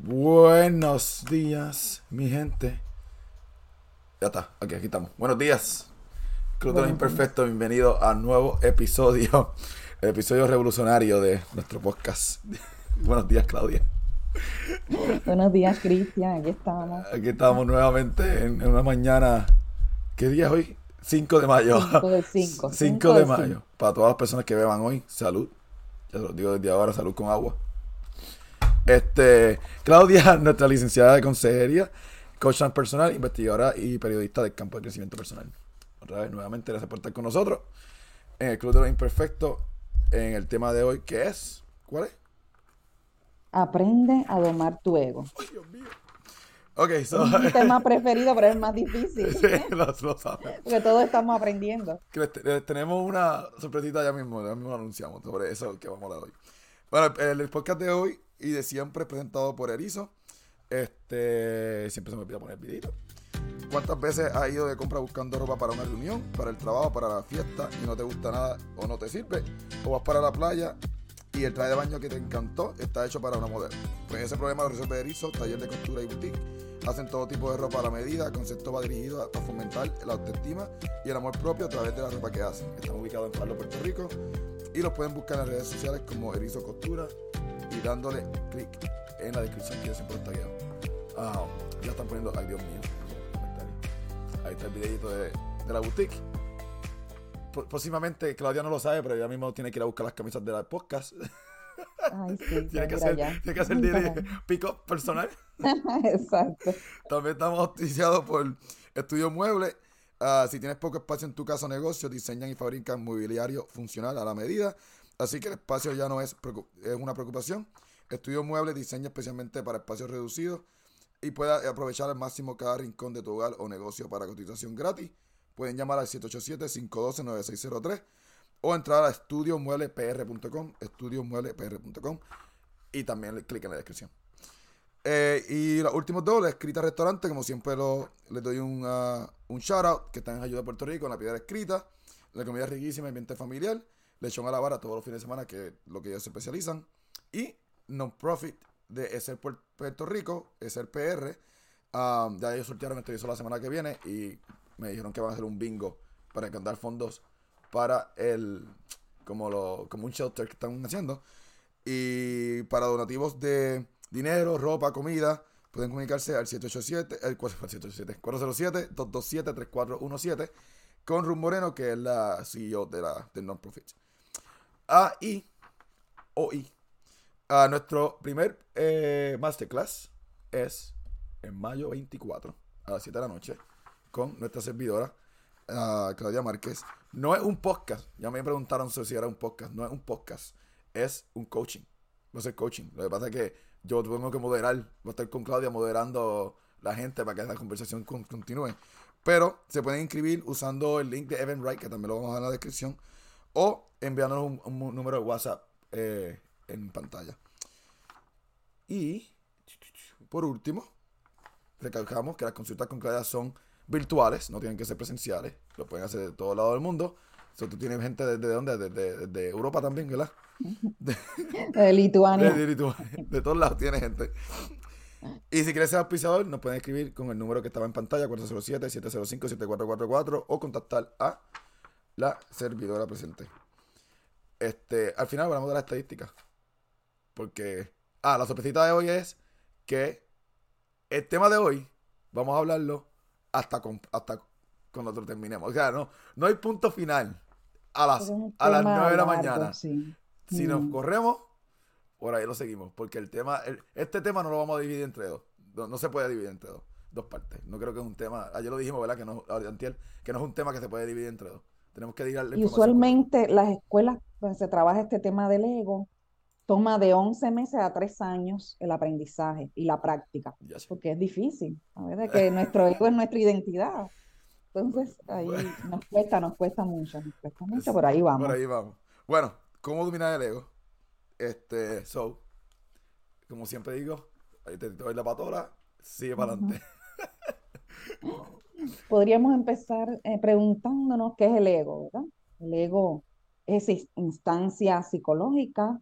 Buenos días, mi gente. Ya está, aquí, aquí estamos. Buenos días. De los Imperfectos, bienvenido a nuevo episodio, el episodio revolucionario de nuestro podcast. Buenos días, Claudia. Buenos días, Cristian, aquí estamos. Aquí estamos nuevamente en, en una mañana. ¿Qué día es hoy? 5 de mayo. 5 de 5. 5 de mayo. Para todas las personas que beban hoy, salud. Ya se lo digo desde ahora, salud con agua. Este, Claudia, nuestra licenciada de consejería, coach personal, investigadora y periodista del campo de crecimiento personal. Otra vez, nuevamente, gracias por estar con nosotros en el Club de los Imperfectos, en el tema de hoy, que es, ¿cuál es? Aprende a domar tu ego. Ay, Dios mío. Ok, so, Es mi tema preferido, pero es el más difícil. sí, lo, lo saben. Porque todos estamos aprendiendo. Tenemos una sorpresita ya mismo, ya mismo lo anunciamos sobre eso que vamos a hablar hoy. Bueno, el, el podcast de hoy y de siempre es presentado por Erizo. Este, siempre se me olvida poner el videito. ¿Cuántas veces has ido de compra buscando ropa para una reunión, para el trabajo, para la fiesta y no te gusta nada o no te sirve? ¿O vas para la playa y el traje de baño que te encantó está hecho para una modelo? Pues ese problema lo resuelve Erizo, taller de costura y boutique. Hacen todo tipo de ropa a la medida, concepto va dirigido a, a fomentar la autoestima y el amor propio a través de la ropa que hacen. Están ubicados en Pablo, Puerto Rico y los pueden buscar en las redes sociales como Erizo Costura y dándole clic en la descripción que está guiado. Ah, ya están poniendo, ay Dios mío, ahí está el videito de, de la boutique. Próximamente, Claudia no lo sabe, pero ella mismo tiene que ir a buscar las camisas de la podcast. Ay, sí, tiene, que hacer, tiene que hacer pick-up personal. Exacto. También estamos auspiciados por Estudio Mueble. Ah, si tienes poco espacio en tu casa o negocio, diseñan y fabrican mobiliario funcional a la medida. Así que el espacio ya no es, es una preocupación. Estudio Mueble diseña especialmente para espacios reducidos y puedes aprovechar al máximo cada rincón de tu hogar o negocio para cotización gratis. Pueden llamar al 787-512-9603 o entrar a estudiomueblepr.com, estudiomueblepr.com y también clic en la descripción. Eh, y los últimos dos, la escrita restaurante, como siempre lo, les doy un, ah, un shout out, que están en Ayuda a Puerto Rico, en la piedra escrita, la comida es riquísima, ambiente familiar, lechón a la vara todos los fines de semana, que es lo que ellos se especializan, y non-profit de ESER Puer- Puerto Rico, ESER PR, ah, ya ellos sortearon este la semana que viene y me dijeron que van a hacer un bingo para encantar fondos para el, como, lo, como un shelter que están haciendo. Y para donativos de dinero, ropa, comida, pueden comunicarse al 787, el 407, 407-227-3417 con Ruth Moreno, que es la CEO de la, del non-profit. Ah, y, o y, ah, nuestro primer eh, masterclass es en mayo 24 a las 7 de la noche con nuestra servidora Claudia Márquez. No es un podcast. Ya me preguntaron si era un podcast. No es un podcast. Es un coaching. No es coaching. Lo que pasa es que yo tengo que moderar. Voy a estar con Claudia moderando la gente para que la conversación con- continúe. Pero se pueden inscribir usando el link de Eventbrite, que también lo vamos a dejar en la descripción. O enviándonos un, un número de WhatsApp eh, en pantalla. Y por último, recalcamos que las consultas con Claudia son virtuales, no tienen que ser presenciales, lo pueden hacer de todo lado del mundo. O sea, tú tienes gente desde dónde, desde, desde Europa también, ¿verdad? De, De Lituania. de, de- de todos lados tiene gente. Y si quieres ser auspiciador, nos pueden escribir con el número que estaba en pantalla, 407-705-7444, o contactar a la servidora presente. Este, al final vamos a dar las estadísticas. Porque, ah, la sorpresita de hoy es que el tema de hoy, vamos a hablarlo hasta, con, hasta cuando terminemos. O sea, no, no hay punto final a las, a las tema 9 de la mañana. sí. Si nos Mm. corremos, por ahí lo seguimos. Porque el tema, el- este tema no lo vamos a dividir entre dos. No, no se puede dividir entre dos, dos partes. No creo que es un tema. Ayer lo dijimos, ¿verdad? Que no, antier, que no es un tema que se puede dividir entre dos. Tenemos que dividir Y usualmente las escuelas donde se trabaja este tema del ego toma de 11 meses a 3 años el aprendizaje y la práctica, porque es difícil, ¿sabes? De que nuestro ego es nuestra identidad. Entonces, ahí Bueno. nos cuesta, nos cuesta mucho, nos cuesta mucho, Es- por ahí vamos. Por ahí vamos. Bueno, ¿cómo dominar el ego? Este, so, como siempre digo, ahí te doy la patola, sigue para adelante. Podríamos empezar eh, preguntándonos qué es el ego, ¿verdad? El ego es instancia psicológica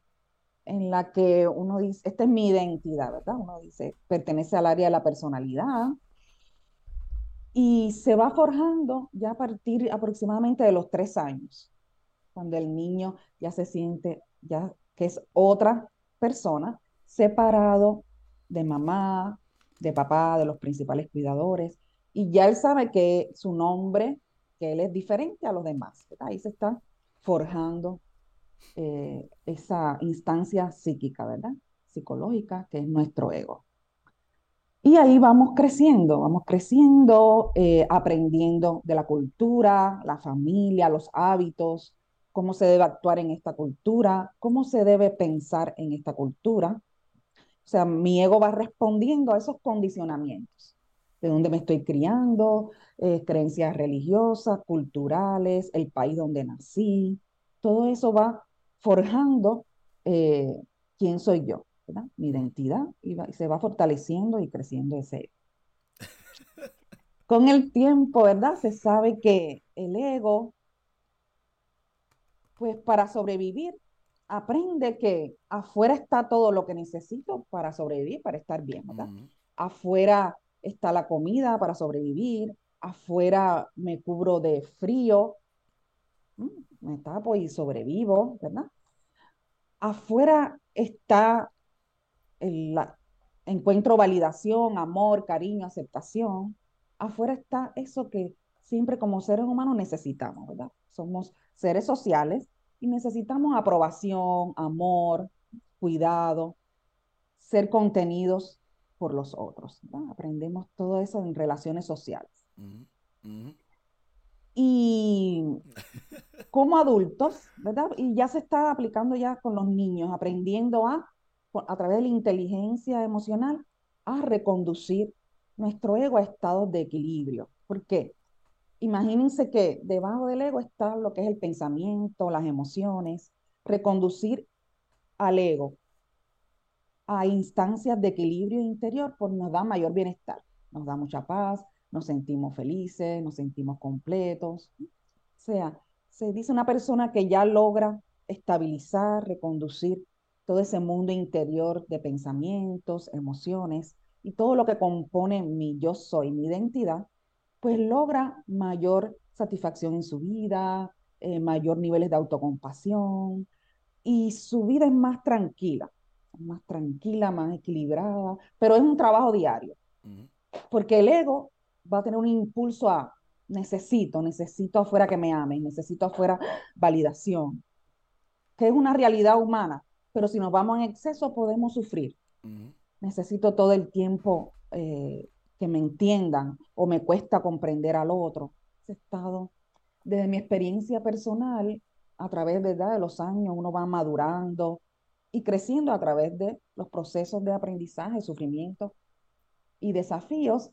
en la que uno dice, esta es mi identidad, ¿verdad? Uno dice, pertenece al área de la personalidad y se va forjando ya a partir aproximadamente de los tres años, cuando el niño ya se siente, ya que es otra persona, separado de mamá, de papá, de los principales cuidadores, y ya él sabe que su nombre, que él es diferente a los demás. Ahí se está forjando eh, esa instancia psíquica, ¿verdad? Psicológica, que es nuestro ego. Y ahí vamos creciendo, vamos creciendo, eh, aprendiendo de la cultura, la familia, los hábitos, cómo se debe actuar en esta cultura, cómo se debe pensar en esta cultura. O sea, mi ego va respondiendo a esos condicionamientos, de dónde me estoy criando, eh, creencias religiosas, culturales, el país donde nací, todo eso va forjando eh, quién soy yo, ¿verdad? mi identidad, y, se va fortaleciendo y creciendo ese ego. Con el tiempo, ¿verdad? Se sabe que el ego, pues para sobrevivir, aprende que afuera está todo lo que necesito para sobrevivir, para estar bien, ¿verdad? Afuera está la comida para sobrevivir, afuera me cubro de frío, me tapo y sobrevivo, ¿verdad? afuera está el encuentro validación, amor, cariño, aceptación. Afuera está eso que siempre como seres humanos necesitamos, ¿verdad? Somos seres sociales y necesitamos aprobación, amor, cuidado, ser contenidos por los otros. Aprendemos todo eso en relaciones sociales. Y como adultos, ¿verdad? Y ya se está aplicando ya con los niños, aprendiendo a, a través de la inteligencia emocional, a reconducir nuestro ego a estados de equilibrio. ¿Por qué? Imagínense que debajo del ego está lo que es el pensamiento, las emociones, reconducir al ego a instancias de equilibrio interior, pues nos da mayor bienestar, nos da mucha paz, nos sentimos felices, nos sentimos completos. O sea, se dice una persona que ya logra estabilizar, reconducir todo ese mundo interior de pensamientos, emociones y todo lo que compone mi yo soy, mi identidad, pues logra mayor satisfacción en su vida, eh, mayor niveles de autocompasión y su vida es más tranquila, más tranquila, más equilibrada, pero es un trabajo diario, porque el ego va a tener un impulso a necesito, necesito afuera que me amen, necesito afuera validación, que es una realidad humana, pero si nos vamos en exceso podemos sufrir. Necesito todo el tiempo eh, que me entiendan o me cuesta comprender al otro. Ese estado, desde mi experiencia personal, a través ¿verdad? de los años, uno va madurando y creciendo a través de los procesos de aprendizaje, sufrimiento y desafíos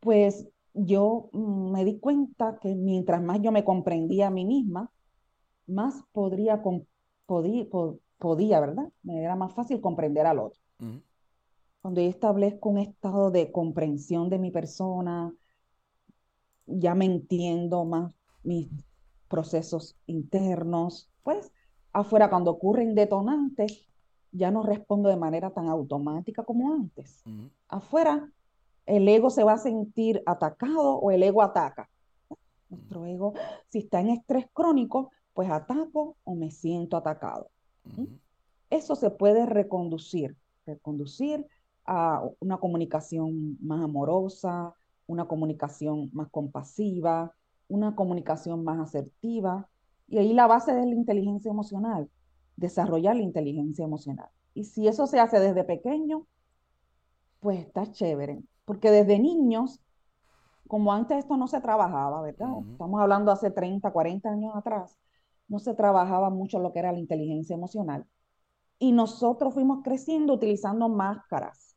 pues yo mm, me di cuenta que mientras más yo me comprendía a mí misma, más podría, podía, podía, ¿verdad? Me era más fácil comprender al otro. Cuando yo establezco un estado de comprensión de mi persona, ya me entiendo más mis procesos internos, pues afuera cuando ocurren detonantes, ya no respondo de manera tan automática como antes. Afuera el ego se va a sentir atacado o el ego ataca. Nuestro ego, si está en estrés crónico, pues ataco o me siento atacado. Eso se puede reconducir, reconducir a una comunicación más amorosa, una comunicación más compasiva, una comunicación más asertiva. Y ahí la base es la inteligencia emocional, desarrollar la inteligencia emocional. Y si eso se hace desde pequeño, pues está chévere porque desde niños, como antes esto no se trabajaba, ¿verdad? Estamos hablando hace 30, 40 años atrás, no se trabajaba mucho lo que era la inteligencia emocional. Y nosotros fuimos creciendo utilizando máscaras.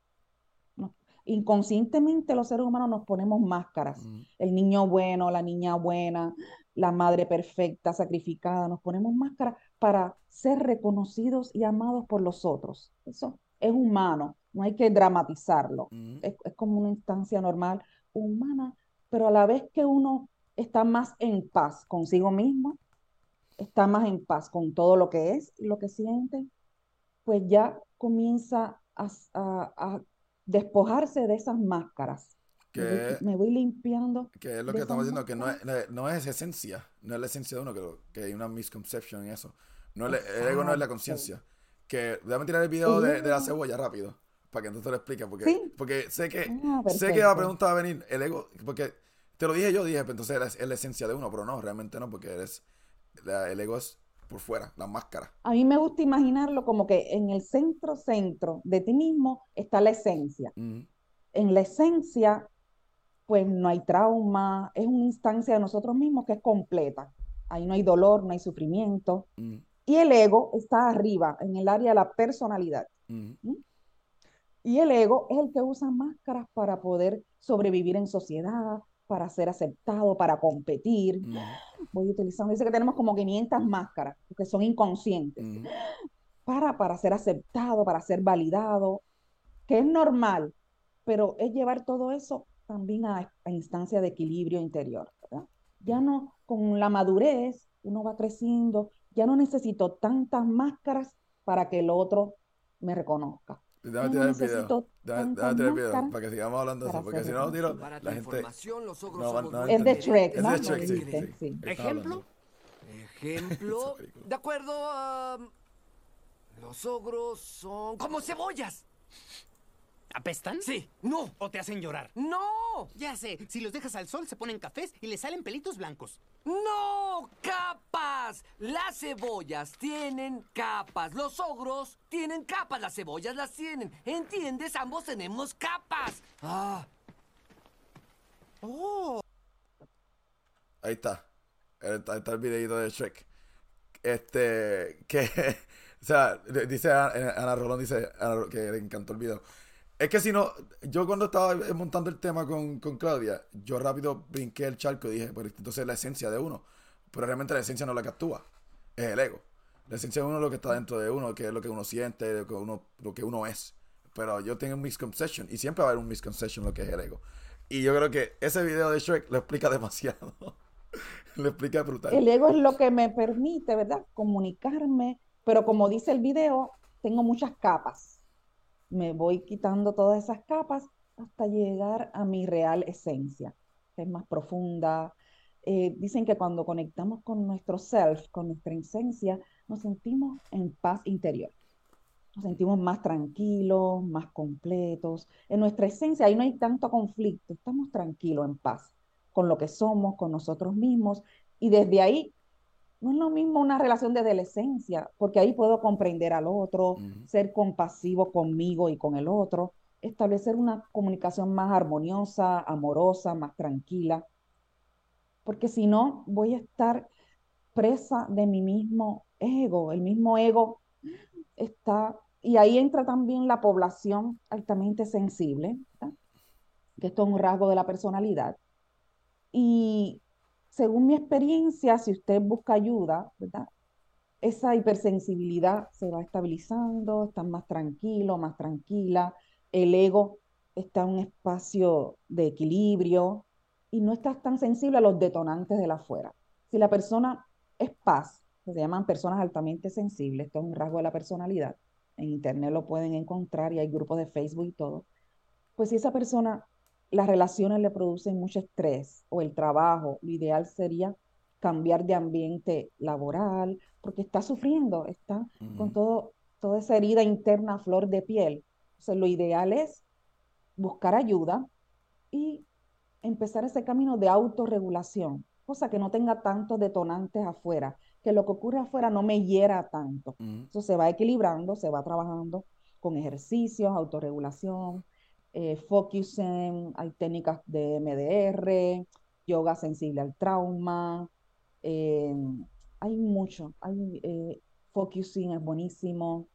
Inconscientemente los seres humanos nos ponemos máscaras. El niño bueno, la niña buena, la madre perfecta, sacrificada, nos ponemos máscaras para ser reconocidos y amados por los otros. Eso es humano no hay que dramatizarlo. es, como una instancia normal, humana, pero a la vez que uno está más en paz consigo mismo, está más en paz con todo lo que es y lo que siente, pues ya comienza a, despojarse de esas máscaras. me, voy, limpiando. Que es lo que estamos diciendo, que no es, no es esencia, no es la esencia de uno, que, que hay una misconception en eso. No el ego no es la conciencia. Que déjame tirar el video de, la cebolla rápido, para que entonces lo explique, porque, porque sé que ah, sé que la pregunta va a venir, el ego, porque te lo dije yo, dije, pues entonces es, la esencia de uno, pero no, realmente no, porque eres, el ego es por fuera, la máscara. A mí me gusta imaginarlo como que en el centro, centro de ti mismo está la esencia. En la esencia, pues no hay trauma, es una instancia de nosotros mismos que es completa. Ahí no hay dolor, no hay sufrimiento. Y el ego está arriba, en el área de la personalidad. Y el ego es el que usa máscaras para poder sobrevivir en sociedad, para ser aceptado, para competir. Voy utilizando, dice que tenemos como 500 máscaras, que son inconscientes, para, para ser aceptado, para ser validado, que es normal, pero es llevar todo eso también a, a instancia de equilibrio interior. Ya no, con la madurez, uno va creciendo, ya no necesito tantas máscaras para que el otro me reconozca. Déjame tirar el video. Déjame tirar el video para que sigamos hablando de eso. Porque si no lo tiro, la gente. No, es de Shrek, ¿no? Es de Shrek, sí. ¿Ejemplo? Ejemplo. De acuerdo a. Los ogros son como cebollas. ¿Apestan? Sí. No. ¿O te hacen llorar? No. Ya sé. Si los dejas al sol se ponen cafés y les salen pelitos blancos. No. Capas. Las cebollas tienen capas. Los ogros tienen capas. Las cebollas las tienen. ¿Entiendes? Ambos tenemos capas. Ah. Oh. Ahí está. Ahí está el videito de Shrek. Este. Que. O sea, dice Ana Rolón, dice que le encantó el video. Es que si no, yo cuando estaba montando el tema con, Claudia, yo rápido brinqué el charco y dije, pero entonces es la esencia de uno. Pero realmente la esencia no es la que actúa, es el ego. La esencia de uno es lo que está dentro de uno, que es lo que uno siente, lo que uno, lo que uno es. Pero yo tengo un misconception y siempre va a haber un misconception lo que es el ego. Y yo creo que ese video de Shrek lo explica demasiado. lo explica brutal. El ego es lo que me permite, ¿verdad? Comunicarme, pero como dice el video, tengo muchas capas me voy quitando todas esas capas hasta llegar a mi real esencia, que es más profunda. Eh, dicen que cuando conectamos con nuestro self, con nuestra esencia, nos sentimos en paz interior. Nos sentimos más tranquilos, más completos. En nuestra esencia ahí no hay tanto conflicto, estamos tranquilos, en paz con lo que somos, con nosotros mismos. Y desde ahí no es lo mismo una relación de adolescencia, porque ahí puedo comprender al otro, ser compasivo conmigo y con el otro, establecer una comunicación más armoniosa, amorosa, más tranquila, porque si no voy a estar presa de mi mismo ego, el mismo ego está, y ahí entra también la población altamente sensible, que esto es un rasgo de la personalidad, y según mi experiencia, si usted busca ayuda. Esa hipersensibilidad se va estabilizando, está más tranquilo, más tranquila, el ego está en un espacio de equilibrio y no estás tan sensible a los detonantes de la afuera. Si la persona es paz, se llaman personas altamente sensibles, esto es un rasgo de la personalidad, en internet lo pueden encontrar y hay grupos de Facebook y todo, pues si esa persona las relaciones le producen mucho estrés o el trabajo, lo ideal sería cambiar de ambiente laboral, porque está sufriendo, está con todo, toda esa herida interna a flor de piel. Entonces, lo ideal es buscar ayuda y empezar ese camino de autorregulación, cosa que no tenga tantos detonantes afuera, que lo que ocurre afuera no me hiera tanto. Eso se va equilibrando, se va trabajando con ejercicios, autorregulación, eh, focusing, hay técnicas de MDR, yoga sensible al trauma, eh, hay mucho, hay eh, focusing es buenísimo,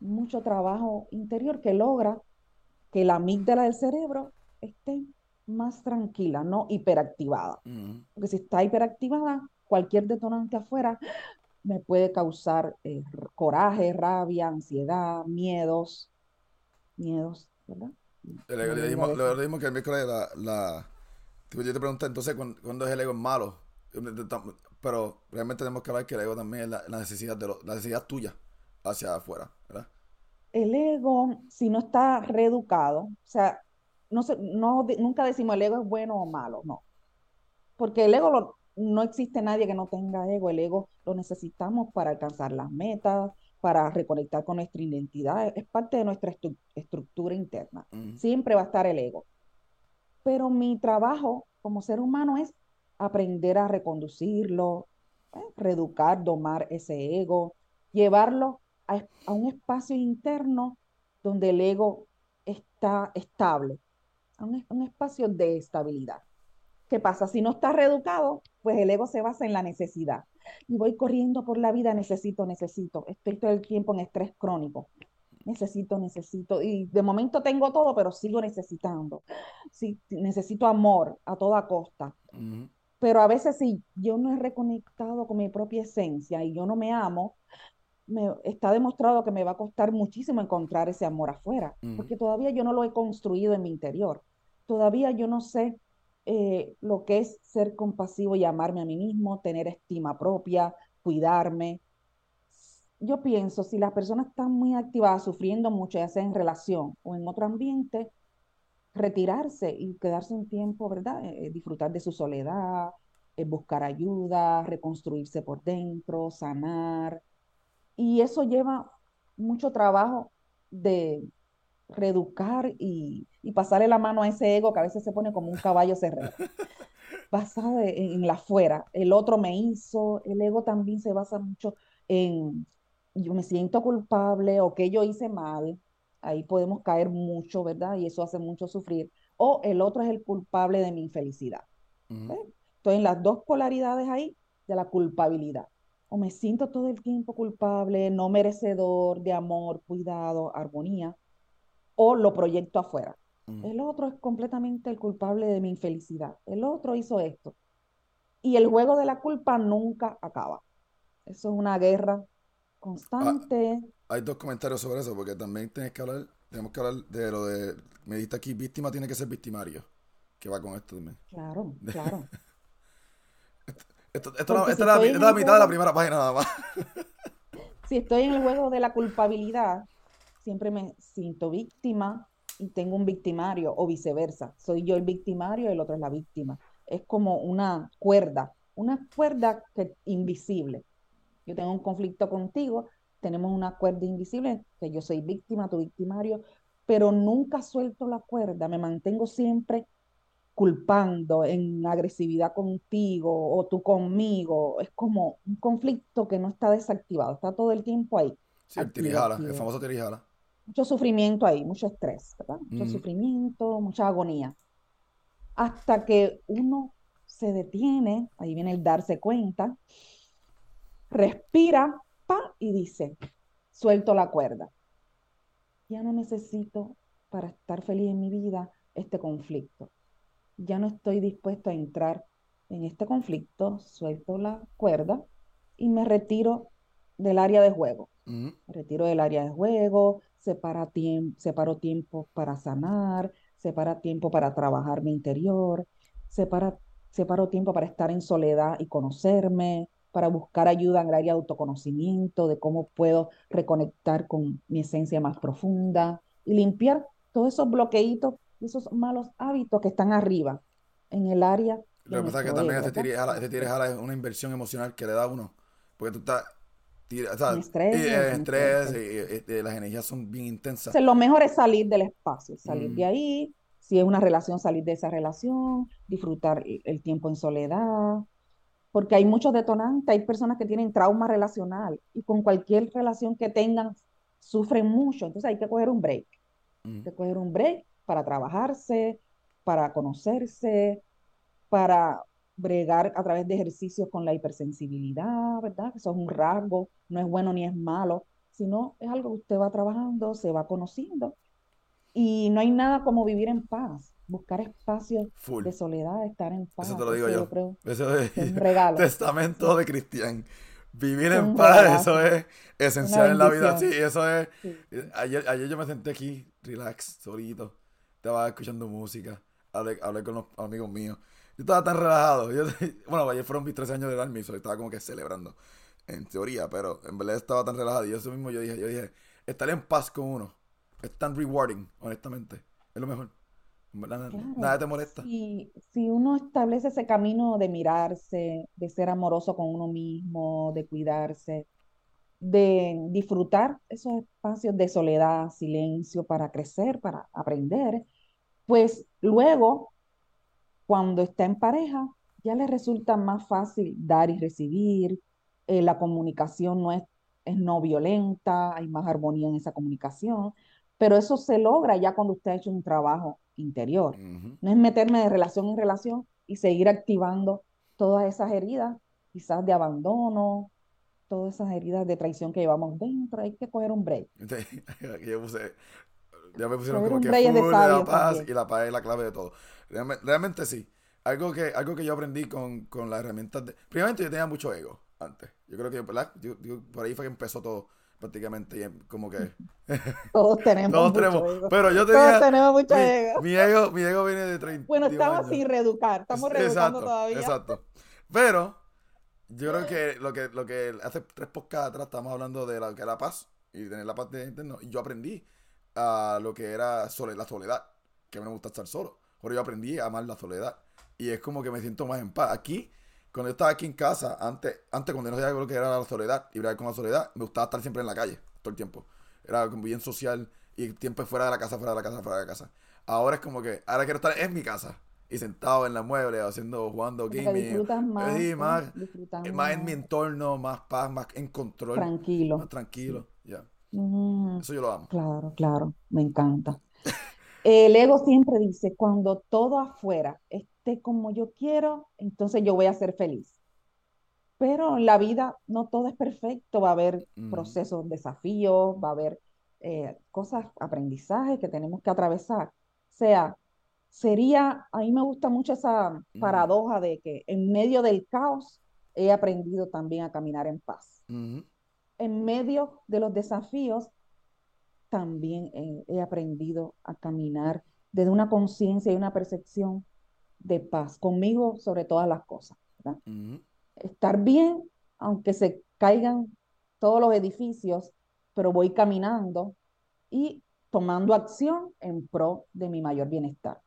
mucho trabajo interior que logra que la amígdala del cerebro esté más tranquila, no hiperactivada. Porque si está hiperactivada, cualquier detonante afuera me puede causar eh, coraje, rabia, ansiedad, miedos, miedos, ¿verdad? Le, dijimos, que el miércoles la, la yo te pregunté entonces ¿cuándo, es el ego malo. Pero realmente tenemos que ver que el ego también es la, necesidad de la necesidad tuya hacia afuera, ¿verdad? el ego, si no está reeducado, o sea, no, se, no nunca decimos el ego es bueno o malo, no. Porque el ego lo, no existe nadie que no tenga ego. El ego lo necesitamos para alcanzar las metas, para reconectar con nuestra identidad. Es parte de nuestra estructura interna. Siempre va a estar el ego. Pero mi trabajo como ser humano es aprender a reconducirlo, ¿eh? reeducar, domar ese ego, llevarlo a, a un espacio interno donde el ego está estable, a un, un espacio de estabilidad. ¿Qué pasa? Si no está reeducado, pues el ego se basa en la necesidad. Y voy corriendo por la vida, necesito, necesito. Estoy todo el tiempo en estrés crónico. Necesito, necesito. Y de momento tengo todo, pero sigo necesitando. Sí, necesito amor a toda costa. Pero a veces si yo no he reconectado con mi propia esencia y yo no me amo, me, está demostrado que me va a costar muchísimo encontrar ese amor afuera, porque todavía yo no lo he construido en mi interior. Todavía yo no sé eh, lo que es ser compasivo y amarme a mí mismo, tener estima propia, cuidarme. Yo pienso, si las personas están muy activadas, sufriendo mucho, ya sea en relación o en otro ambiente, retirarse y quedarse un tiempo, ¿verdad? Eh, eh, disfrutar de su soledad, buscar ayuda, reconstruirse por dentro, sanar. Y eso lleva mucho trabajo de, reeducar y, pasarle la mano a ese ego que a veces se pone como un caballo cerrado, basado en, la fuera. El otro me hizo, el ego también se basa mucho en yo me siento culpable o que yo hice mal, ahí podemos caer mucho, ¿verdad? Y eso hace mucho sufrir. O el otro es el culpable de mi infelicidad. Estoy en las dos polaridades ahí de la culpabilidad. O me siento todo el tiempo culpable, no merecedor de amor, cuidado, armonía o lo proyecto afuera. El otro es completamente el culpable de mi infelicidad. El otro hizo esto. Y el juego de la culpa nunca acaba. Eso es una guerra constante. Ah, hay dos comentarios sobre eso, porque también tienes que hablar, tenemos que hablar de lo de, me dijiste aquí, víctima tiene que ser victimario, que va con esto también. Claro, claro. esto, esto, es la, mitad de la primera página nada más. si estoy en el juego de la culpabilidad, siempre me siento víctima y tengo un victimario o viceversa. Soy yo el victimario y el otro es la víctima. Es como una cuerda, una cuerda que, invisible. Yo tengo un conflicto contigo, tenemos una cuerda invisible, que yo soy víctima, tu victimario, pero nunca suelto la cuerda, me mantengo siempre culpando en agresividad contigo o tú conmigo. Es como un conflicto que no está desactivado, está todo el tiempo ahí. Sí, el tirijala, el famoso tirijala mucho sufrimiento ahí, mucho estrés, ¿verdad? Mucho sufrimiento, mucha agonía. Hasta que uno se detiene, ahí viene el darse cuenta, respira, pa, y dice, suelto la cuerda. Ya no necesito para estar feliz en mi vida este conflicto. Ya no estoy dispuesto a entrar en este conflicto, suelto la cuerda y me retiro del área de juego. Retiro del área de juego, separa tiempo, separo tiempo para sanar, separa tiempo para trabajar mi interior, separa, separo tiempo para estar en soledad y conocerme, para buscar ayuda en el área de autoconocimiento, de cómo puedo reconectar con mi esencia más profunda y limpiar todos esos bloqueitos y esos malos hábitos que están arriba en el área. Lo que pasa es que también este tires es una inversión emocional que le da uno, porque tú estás estrés, las energías son bien intensas. lo mejor es salir del espacio, salir de mm. ahí, si es una relación, salir de esa relación, disfrutar el tiempo en soledad, porque hay muchos detonantes, hay personas que tienen trauma relacional y con cualquier relación que tengan sufren mucho, entonces hay que coger un break, hay mm. que coger un break para trabajarse, para conocerse, para bregar a través de ejercicios con la hipersensibilidad, ¿verdad? Eso es un rasgo, no es bueno ni es malo, sino es algo que usted va trabajando, se va conociendo. Y no hay nada como vivir en paz, buscar espacios de soledad, estar en paz. Eso te lo digo yo. eso es un regalo. Testamento de Cristian. Vivir en paz, eso es esencial en la vida. Sí, eso es. Ayer, ayer yo me senté aquí, relax, solito. Estaba escuchando música. Hablé, hablé con los amigos míos. Yo estaba tan relajado. bueno, ayer fueron mis tres años de Army, so estaba como que celebrando, en teoría, pero en verdad estaba tan relajado. Y eso mismo yo dije, yo dije, estar en paz con uno es tan rewarding, honestamente. Es lo mejor. Nada, Claro. nada te molesta. Si, si uno establece ese camino de mirarse, de ser amoroso con uno mismo, de cuidarse, de disfrutar esos espacios de soledad, silencio para crecer, para aprender, pues luego, cuando está en pareja, ya le resulta más fácil dar y recibir, eh, la comunicación no es, es no violenta, hay más armonía en esa comunicación, pero eso se logra ya cuando usted ha hecho un trabajo interior. No es meterme de relación en relación y seguir activando todas esas heridas, quizás de abandono, todas esas heridas de traición que llevamos dentro. Hay que coger un break. Yo puse, ya me pusieron como que full de la paz también. y la paz es la clave de todo. Realmente, realmente sí. Algo que, algo que yo aprendí con, con las herramientas de... Primeramente yo tenía mucho ego antes. Yo creo que. Yo- yo- por ahí fue que empezó todo prácticamente y em- como que... Todos tenemos Todos mucho tenemos... ego. Pero yo Todos tenía... tenemos mucho mi, ego. mi ego. Mi ego viene de 30 Bueno, estamos años. sin reeducar, estamos reeducando Exacto, todavía. Exacto. Pero yo creo que lo que lo que hace tres podcasts atrás estábamos hablando de lo que la paz y tener la paz de interno. Y yo aprendí a lo que era sole- la soledad, que a mí no me gusta estar solo. Pero yo aprendí a amar la soledad. Y es como que me siento más en paz. Aquí, cuando yo estaba aquí en casa, antes, antes cuando no sabía lo que era la soledad y bregar con la soledad, me gustaba estar siempre en la calle, todo el tiempo. Era como bien social y tiempo fuera de la casa, fuera de la casa, fuera de la casa. Ahora es como que, ahora quiero estar en mi casa y sentado en la mueble, haciendo, jugando gaming. disfrutas más, Sí, más, más en mi entorno, más paz, más en control. Tranquilo. Más tranquilo. Mm, Eso yo lo amo. claro, claro, me encanta. El ego siempre dice, cuando todo afuera esté como yo quiero, entonces yo voy a ser feliz. Pero en la vida no todo es perfecto, va a haber Ujú. procesos, desafíos, va a haber eh, cosas, aprendizajes que tenemos que atravesar. O sea, sería, a mí me gusta mucho esa paradoja de que en medio del caos he aprendido también a caminar en paz. En medio de los desafíos también he aprendido a caminar desde una conciencia y una percepción de paz, conmigo sobre todas las cosas. Estar bien, aunque se caigan todos los edificios, pero voy caminando y tomando acción en pro de mi mayor bienestar.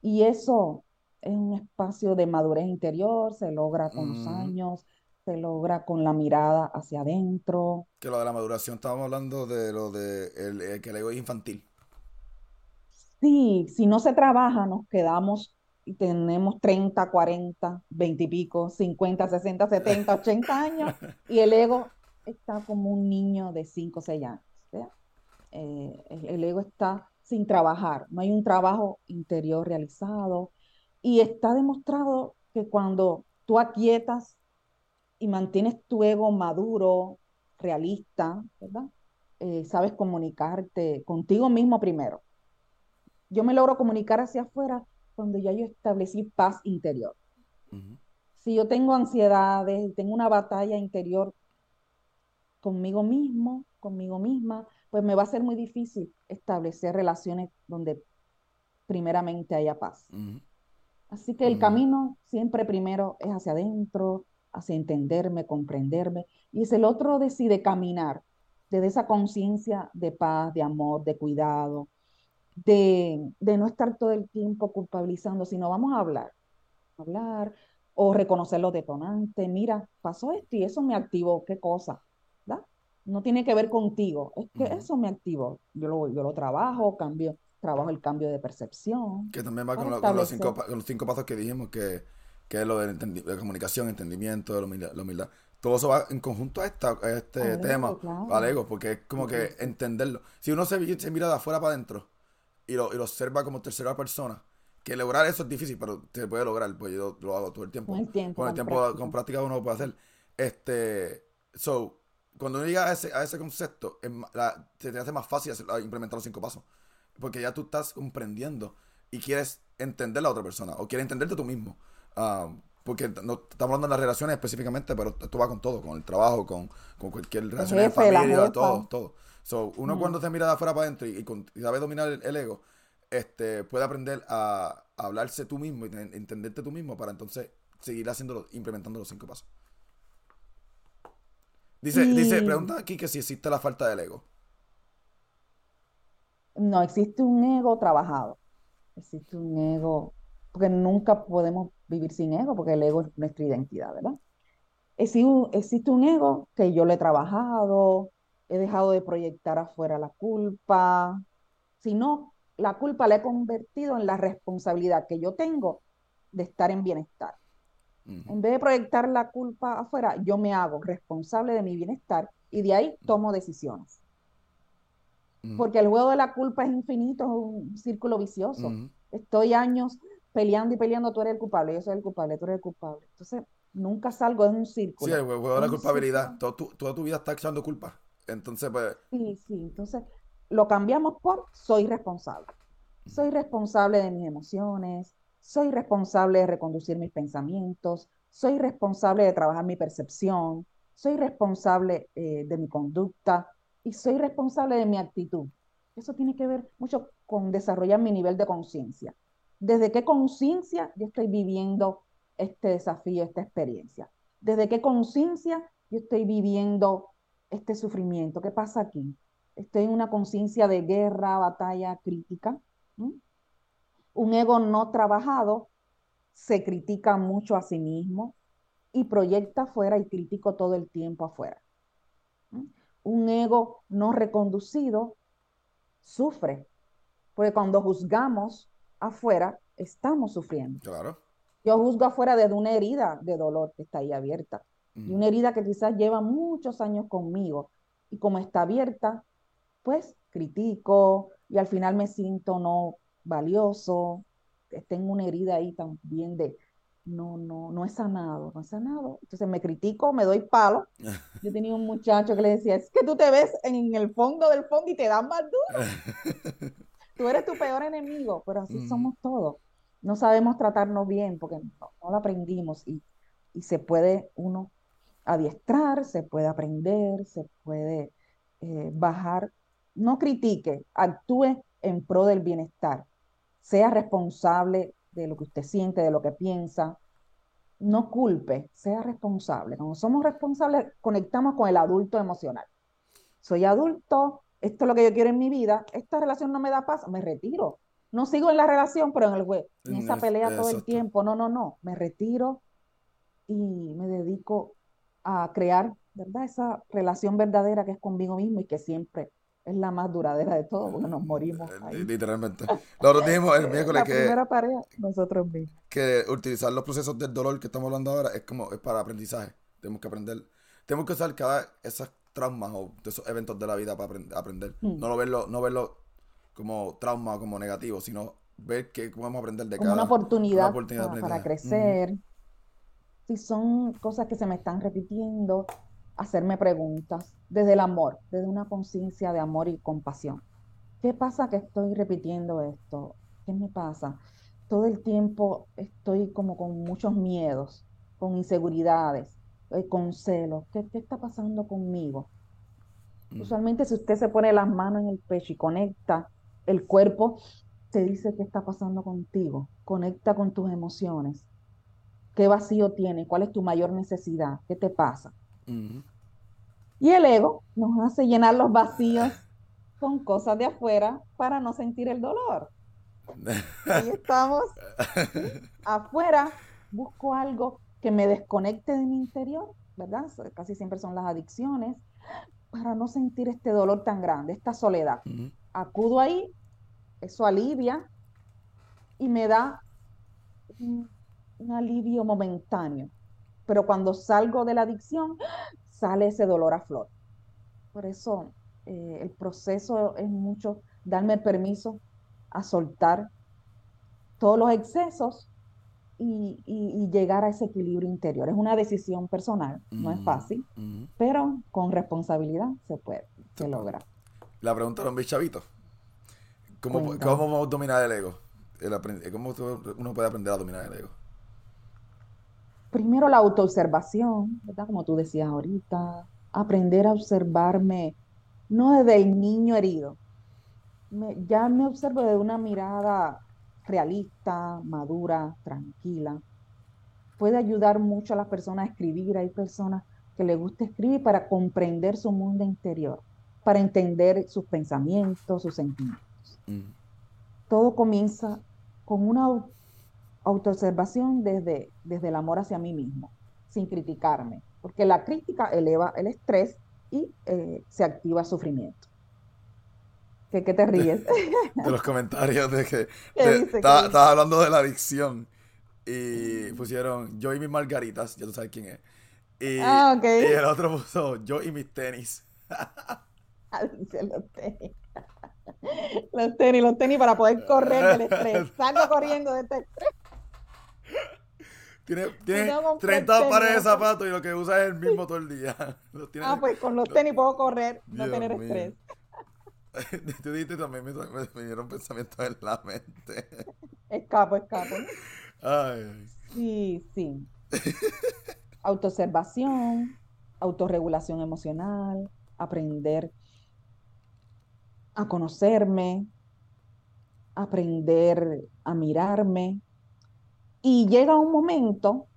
Y eso es un espacio de madurez interior, se logra con los años, se logra con la mirada hacia adentro. Que lo de la maduración, estábamos hablando de lo de el, el- que el ego es infantil. Sí, si no se trabaja, nos quedamos y tenemos 30, 40, 20 y pico, 50, 60, 70, 80 años y el ego está como un niño de 5 o 6 años. Eh, el, el ego está sin trabajar, no hay un trabajo interior realizado y está demostrado que cuando tú aquietas y mantienes tu ego maduro, realista, ¿verdad? Eh, sabes comunicarte contigo mismo primero. Yo me logro comunicar hacia afuera cuando ya yo establecí paz interior. Si yo tengo ansiedades, tengo una batalla interior conmigo mismo, conmigo misma, pues me va a ser muy difícil establecer relaciones donde primeramente haya paz. Así que el camino siempre primero es hacia adentro, hacia entenderme, comprenderme, y es el otro decide caminar desde esa conciencia de paz, de amor, de cuidado, de, de no estar todo el tiempo culpabilizando, sino vamos a hablar, hablar o reconocer los detonantes. Mira, pasó esto y eso me activó, ¿qué cosa? ¿verdad? No tiene que ver contigo, es que eso me activó. Yo lo, yo lo trabajo, cambio, trabajo el cambio de percepción. Que también va con, lo- con los cinco, con los cinco pasos que dijimos, que, que es lo de, de comunicación, entendimiento, de la humildad, la humildad. Todo eso va en conjunto a, esta, a este tema, claro. al ego, porque es como que entenderlo. Si uno se, mira de afuera para adentro y lo, y lo observa como tercera persona, que lograr eso es difícil, pero se puede lograr, pues yo lo hago todo el tiempo. Con el tiempo, Con el tiempo, práctica. con práctica uno lo puede hacer. Este, so, cuando uno llega a ese, a ese concepto, es la- se te hace más fácil hacer- implementar los cinco pasos. Porque ya tú estás comprendiendo y quieres entender a la otra persona o quieres entenderte tú mismo. Ah, porque no estamos hablando de las relaciones específicamente, pero esto va con todo, con el trabajo, con, con cualquier relación de familia, todo, todo. So, uno Mm. cuando se mira de afuera para adentro y, sabe dominar el, el ego, este, puede aprender a, a hablarse tú mismo y entenderte tú mismo para entonces seguir haciéndolo, implementando los cinco pasos. Dice, dice, pregunta aquí que si existe la falta del ego. No, existe un ego trabajado. Existe un ego, porque nunca podemos vivir sin ego, porque el ego es nuestra identidad, ¿verdad? Existe un, existe un ego que yo le he trabajado, he dejado de proyectar afuera la culpa, sino la culpa la he convertido en la responsabilidad que yo tengo de estar en bienestar. En vez de proyectar la culpa afuera, yo me hago responsable de mi bienestar y de ahí tomo decisiones. Porque el juego de la culpa es infinito, es un círculo vicioso. Estoy años peleando y peleando, tú eres el culpable, yo soy el culpable, tú eres el culpable. Entonces, nunca salgo de un Sí, círculo. el juego de la culpabilidad. Todo tu- toda tu vida estás echando culpa. Entonces, pues, Sí, sí. Entonces, lo cambiamos por soy responsable. Soy responsable de mis emociones, soy responsable de reconducir mis pensamientos, soy responsable de trabajar mi percepción, soy responsable eh, de mi conducta y soy responsable de mi actitud. Eso tiene que ver mucho con desarrollar mi nivel de conciencia. ¿Desde qué conciencia yo estoy viviendo este desafío, esta experiencia? ¿Desde qué conciencia yo estoy viviendo este sufrimiento? ¿Qué pasa aquí? Estoy en una conciencia de guerra, batalla crítica. Un ego no trabajado se critica mucho a sí mismo y proyecta afuera y critico todo el tiempo afuera. Un ego no reconducido sufre, porque cuando juzgamos afuera, estamos sufriendo. claro. Yo juzgo afuera desde una herida de dolor que está ahí abierta y Ujú. una herida que quizás lleva muchos años conmigo y como está abierta, pues critico y al final me siento no valioso, tengo una herida ahí también de no, no, no he sanado, no he sanado. Entonces me critico, me doy palo. Yo tenía un muchacho que le decía, es que tú te ves en el fondo del fondo y te das más duro. Tú eres tu peor enemigo, pero así somos todos. No sabemos tratarnos bien porque no, no lo aprendimos y, y se puede uno adiestrar, se puede aprender, se puede eh, bajar. No critique, actúe en pro del bienestar. Sea responsable de lo que usted siente, de lo que piensa. No culpe, sea responsable. Cuando somos responsables, conectamos con el adulto emocional. Soy adulto, esto es lo que yo quiero en mi vida, esta relación no me da paz, me retiro. No sigo en la relación, pero en el juego, en esa el- pelea todo el tiempo. No, no, no, me retiro y me dedico a crear, ¿verdad? Esa relación verdadera que es conmigo mismo y que siempre es la más duradera de todo, porque nos morimos Eh, ahí. Literalmente. Nosotros dijimos el miércoles La que, primera nosotros mismos. que utilizar los procesos del dolor que estamos hablando ahora es como es para aprendizaje. Tenemos que aprender, tenemos que usar cada esos traumas o de esos eventos de la vida para aprend- aprender. Mm. No lo verlo, no verlo como trauma o como negativo, sino ver que podemos aprender de como cada una oportunidad, una oportunidad para, crecer. Si son cosas que se me están repitiendo, hacerme preguntas desde el amor, desde una conciencia de amor y compasión. ¿Qué pasa que estoy repitiendo esto? ¿Qué me pasa? Todo el tiempo estoy como con muchos miedos, con inseguridades, eh, con celos. ¿Qué, qué está pasando conmigo? Ujú. Usualmente si usted se pone las manos en el pecho y conecta el cuerpo, te dice qué está pasando contigo. Conecta con tus emociones. ¿Qué vacío tienes? ¿Cuál es tu mayor necesidad? ¿Qué te pasa? Ujú. Y el ego nos hace llenar los vacíos con cosas de afuera para no sentir el dolor. Ahí estamos. ¿sí? Afuera busco algo que me desconecte de mi interior, ¿verdad? Casi siempre son las adicciones, para no sentir este dolor tan grande, esta soledad. Acudo ahí, eso alivia y me da un, un alivio momentáneo. Pero cuando salgo de la adicción, sale ese dolor a flor. Por eso eh, el proceso es mucho darme el permiso a soltar todos los excesos y, y- y llegar a ese equilibrio interior. Es una decisión personal, no es Ujú. fácil, Ujú. pero con responsabilidad se puede, se logra. La pregunta de los chavitos. ¿Cómo, Cuéntame. ¿Cómo vamos a dominar el ego? El ¿Cómo uno puede aprender a dominar el ego? Primero la autoobservación, ¿verdad? Como tú decías ahorita, aprender a observarme, no desde el niño herido. Me- ya me observo desde una mirada realista, madura, tranquila. Puede ayudar mucho a las personas a escribir. Hay personas que les gusta escribir para comprender su mundo interior, para entender sus pensamientos, sus sentimientos. hijos. Todo comienza con una autoobservación desde, desde el amor hacia mí mismo, sin criticarme, porque la crítica eleva el estrés y eh, se activa sufrimiento. ¿Qué, qué te ríes? de los comentarios de que estabas hablando de la adicción y pusieron yo y mis margaritas, ya tú sabes quién es. Y, ah, okay. y el otro puso yo y mis tenis. Los tenis. los tenis, los tenis para poder correr del estrés. Salgo corriendo de este estrés. Tiene, tiene 30 pares de zapatos y lo que usa es el mismo todo el día. ah, pues con los tenis puedo correr, no tener estrés. Tú dijiste también me, me vinieron pensamientos en la mente. Escapo, escapo. Ay. Sí, sí. Autoobservación, autorregulación emocional, aprender a conocerme, aprender a mirarme. Y llega un momento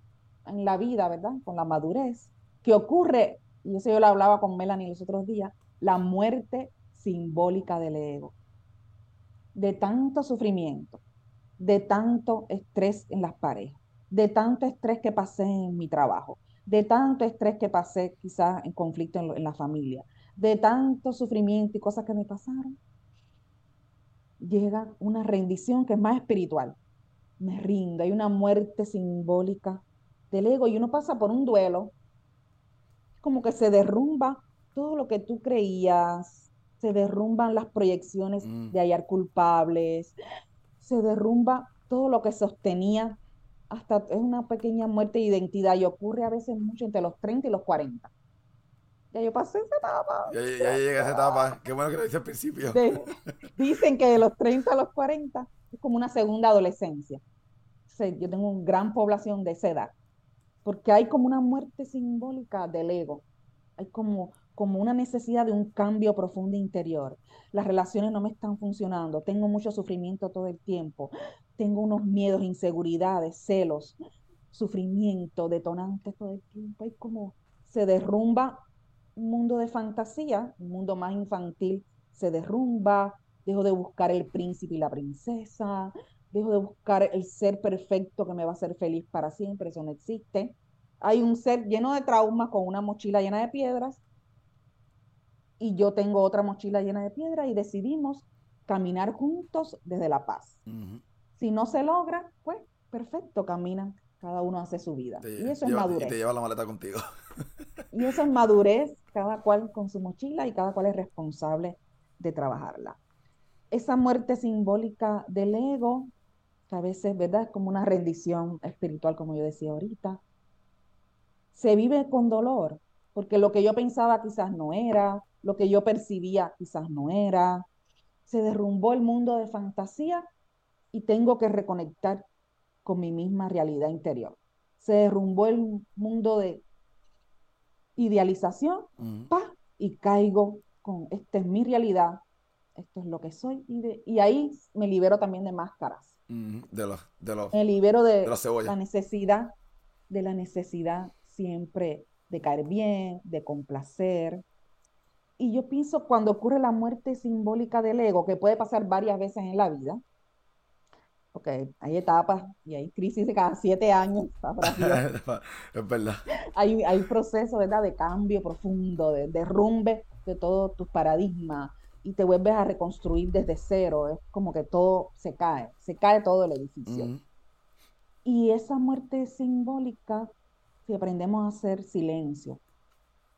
en la vida, ¿verdad? Con la madurez, que ocurre, y eso yo lo hablaba con Melanie los otros días, la muerte simbólica del ego. De tanto sufrimiento, de tanto estrés en las parejas, de tanto estrés que pasé en mi trabajo, de tanto estrés que pasé quizás en conflicto en, la familia, de tanto sufrimiento y cosas que me pasaron, llega una rendición que es más espiritual. Me rindo, hay una muerte simbólica del ego y uno pasa por un duelo, como que se derrumba todo lo que tú creías, se derrumban las proyecciones Mm. de hallar culpables, se derrumba todo lo que sostenía, hasta es una pequeña muerte de identidad y ocurre a veces mucho entre los 30 y los 40. Ya yo pasé esa etapa. Ya, ya, ya llegué a esa etapa. Qué bueno que lo hice al principio. De- dicen que de los 30 a los 40 es como una segunda adolescencia. O sea, yo tengo una gran población de esa edad, porque hay como una muerte simbólica del ego. Hay como, como una necesidad de un cambio profundo interior. Las relaciones no me están funcionando, tengo mucho sufrimiento todo el tiempo, tengo unos miedos, inseguridades, celos, sufrimiento, detonantes todo el tiempo. Hay como se derrumba un mundo de fantasía, un mundo más infantil se derrumba, dejo de buscar el príncipe y la princesa, dejo de buscar el ser perfecto que me va a hacer feliz para siempre, eso no existe. Hay un ser lleno de traumas con una mochila llena de piedras y yo tengo otra mochila llena de piedras y decidimos caminar juntos desde la paz. Si no se logra, pues perfecto, caminan, cada uno hace su vida. Te Y eso es madurez. Y te lleva la maleta contigo. Y eso es madurez, cada cual con su mochila y cada cual es responsable de trabajarla. Esa muerte simbólica del ego, que a veces, ¿verdad? Es como una rendición espiritual, como yo decía ahorita. Se vive con dolor, porque lo que yo pensaba quizás no era, lo que yo percibía quizás no era. Se derrumbó el mundo de fantasía y tengo que reconectar con mi misma realidad interior. Se derrumbó el mundo de idealización, pa, y caigo con, esta es mi realidad, esto es lo que soy, y, de- y ahí me libero también de máscaras. De los, de los, me libero de la necesidad, de la necesidad siempre de caer bien, de complacer. Y yo pienso cuando ocurre la muerte simbólica del ego, que puede pasar varias veces en la vida, porque hay etapas y hay crisis de cada siete años, es verdad. hay, hay procesos, ¿verdad? De cambio profundo, de derrumbe de todos tus paradigmas y te vuelves a reconstruir desde cero. Es como que todo se cae, se cae todo el edificio. Y esa muerte simbólica, si aprendemos a hacer silencio,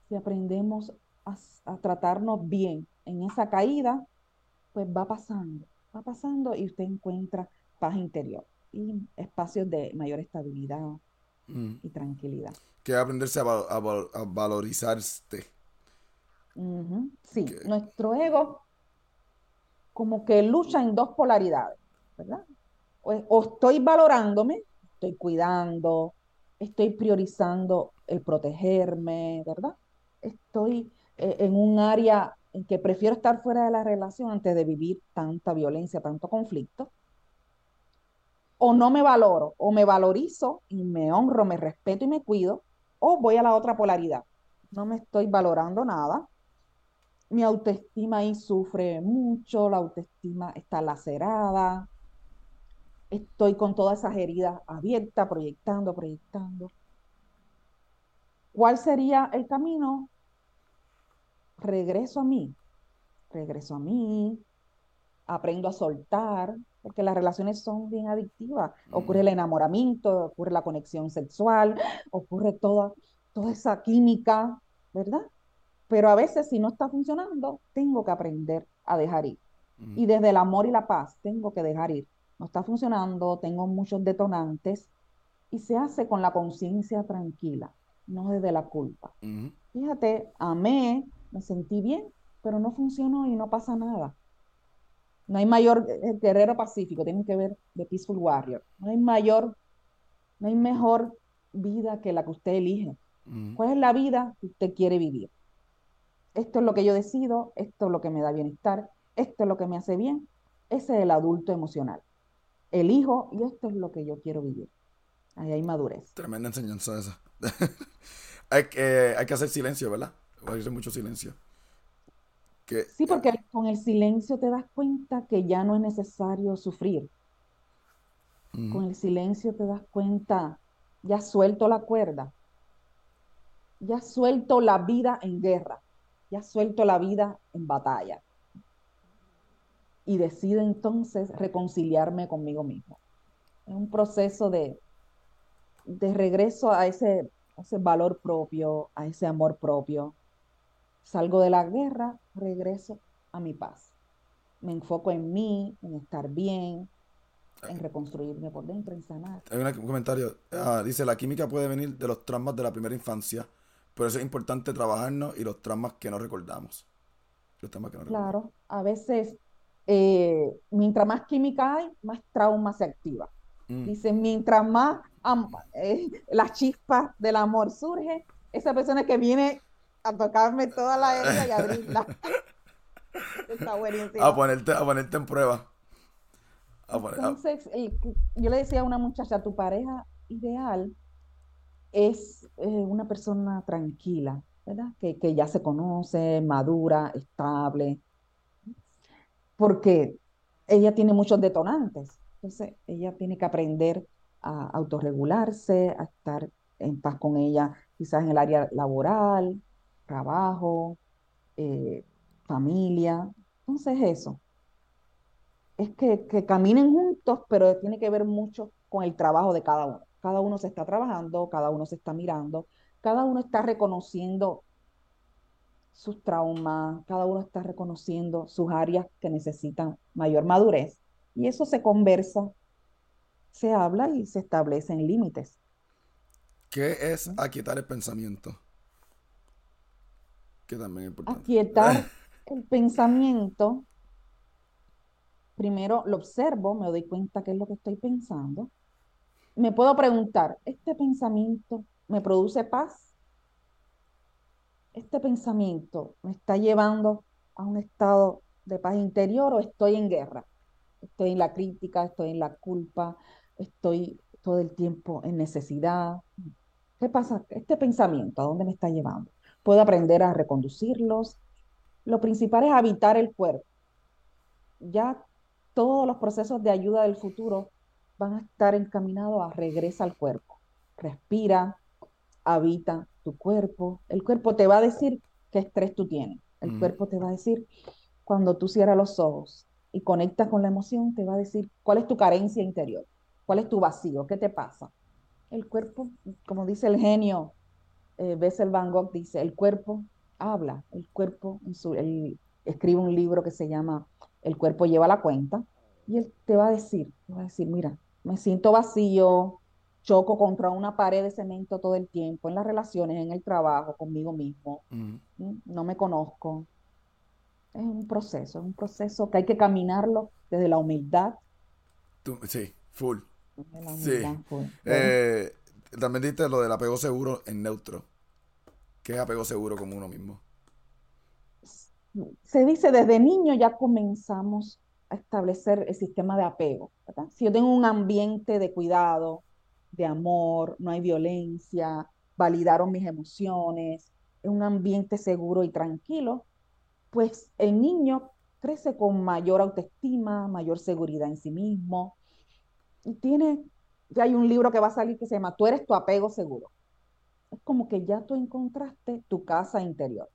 si aprendemos a, a tratarnos bien en esa caída, pues va pasando, va pasando y usted encuentra paz interior y espacios de mayor estabilidad Ujú. y tranquilidad. Que aprenderse a, val- a val- a. Ujú, Sí, nuestro ego como que lucha en dos polaridades, ¿verdad? O, o estoy valorándome, estoy cuidando, estoy priorizando el protegerme, ¿verdad? Estoy en un área en que prefiero estar fuera de la relación antes de vivir tanta violencia, tanto conflicto. O no me valoro, o me valorizo y me honro, me respeto y me cuido, o voy a la otra polaridad. No me estoy valorando nada, mi autoestima ahí sufre mucho, la autoestima está lacerada, estoy con todas esas heridas abiertas, proyectando, proyectando. ¿Cuál sería el camino? Regreso a mí, regreso a mí, aprendo a soltar, porque las relaciones son bien adictivas. Ocurre el enamoramiento, ocurre la conexión sexual, ocurre toda, toda esa química, ¿verdad? Pero a veces si no está funcionando, tengo que aprender a dejar ir. Y desde el amor y la paz, tengo que dejar ir. No está funcionando, tengo muchos detonantes y se hace con la conciencia tranquila, no desde la culpa. Fíjate, amé, me sentí bien, pero no funcionó y no pasa nada. No hay mayor eh, guerrero pacífico, tienen que ver de Peaceful Warrior. No hay mayor, no hay mejor vida que la que usted elige. ¿Cuál es la vida que usted quiere vivir? Esto es lo que yo decido, esto es lo que me da bienestar, esto es lo que me hace bien. Ese es el adulto emocional. Elijo y esto es lo que yo quiero vivir. Ahí hay madurez. Tremenda enseñanza esa. hay, que, hay que hacer silencio, ¿verdad? Hacer mucho silencio sí, porque con el silencio te das cuenta que ya no es necesario sufrir. Con el silencio te das cuenta, ya suelto la cuerda, ya suelto la vida en guerra, ya suelto la vida en batalla. Y decido entonces reconciliarme conmigo mismo. Es un proceso de, de regreso a ese, a ese valor propio, a ese amor propio, Salgo de la guerra, regreso a mi paz. Me enfoco en mí, en estar bien, en reconstruirme por dentro, en sanar. Hay un comentario. Ah, dice, la química puede venir de los traumas de la primera infancia, por eso es importante trabajarnos y los traumas que no recordamos. Los traumas que no claro, a veces, eh, mientras más química hay, más trauma se activa. Mm. Dice, mientras más eh, las chispas del amor surge, esa persona que viene a tocarme toda la herida y abrirla. Está buenísimo. A ponerte, a ponerte en prueba. Entonces, yo le decía a una muchacha, tu pareja ideal es eh, una persona tranquila, ¿verdad? Que, que ya se conoce, madura, estable, porque ella tiene muchos detonantes. Entonces, ella tiene que aprender a autorregularse, a estar en paz con ella, quizás en el área laboral, trabajo, eh, familia. Entonces eso, es que, que, caminen juntos, pero tiene que ver mucho con el trabajo de cada uno. Cada uno se está trabajando, cada uno se está mirando, cada uno está reconociendo sus traumas, cada uno está reconociendo sus áreas que necesitan mayor madurez. Y eso se conversa, se habla y se establecen límites. ¿Qué es aquietar el pensamiento? Que también es importante. Aquietar el pensamiento. Primero lo observo, me doy cuenta qué es lo que estoy pensando. Me puedo preguntar, ¿este pensamiento me produce paz? ¿Este pensamiento me está llevando a un estado de paz interior o estoy en guerra? Estoy en la crítica, estoy en la culpa, estoy todo el tiempo en necesidad. ¿Qué pasa? Este pensamiento, ¿a dónde me está llevando? Puedo aprender a reconducirlos. Lo principal es habitar el cuerpo. Ya todos los procesos de ayuda del futuro van a estar encaminados a regresa al cuerpo. Respira, habita tu cuerpo. El cuerpo te va a decir qué estrés tú tienes. El cuerpo te va a decir cuando tú cierras los ojos y conectas con la emoción, te va a decir cuál es tu carencia interior, cuál es tu vacío, qué te pasa. El cuerpo, como dice el genio eh, Bessel Van Gogh dice, el cuerpo habla, el cuerpo, escribe un libro que se llama El cuerpo lleva la cuenta, y él te va a decir, te va a decir, mira, me siento vacío, choco contra una pared de cemento todo el tiempo, en las relaciones, en el trabajo, conmigo mismo, no me conozco. Es un proceso, es un proceso que hay que caminarlo desde la humildad. sí, full. sí. Eh, también diste lo del apego seguro en neutro. ¿Qué es apego seguro como uno mismo? Se dice desde niño ya comenzamos a establecer el sistema de apego. Si yo tengo un ambiente de cuidado, de amor, no hay violencia, validaron mis emociones, es un ambiente seguro y tranquilo, pues el niño crece con mayor autoestima, mayor seguridad en sí mismo. Y tiene, ya hay un libro que va a salir que se llama Tú eres tu apego seguro. Es como que ya tú encontraste tu casa interior.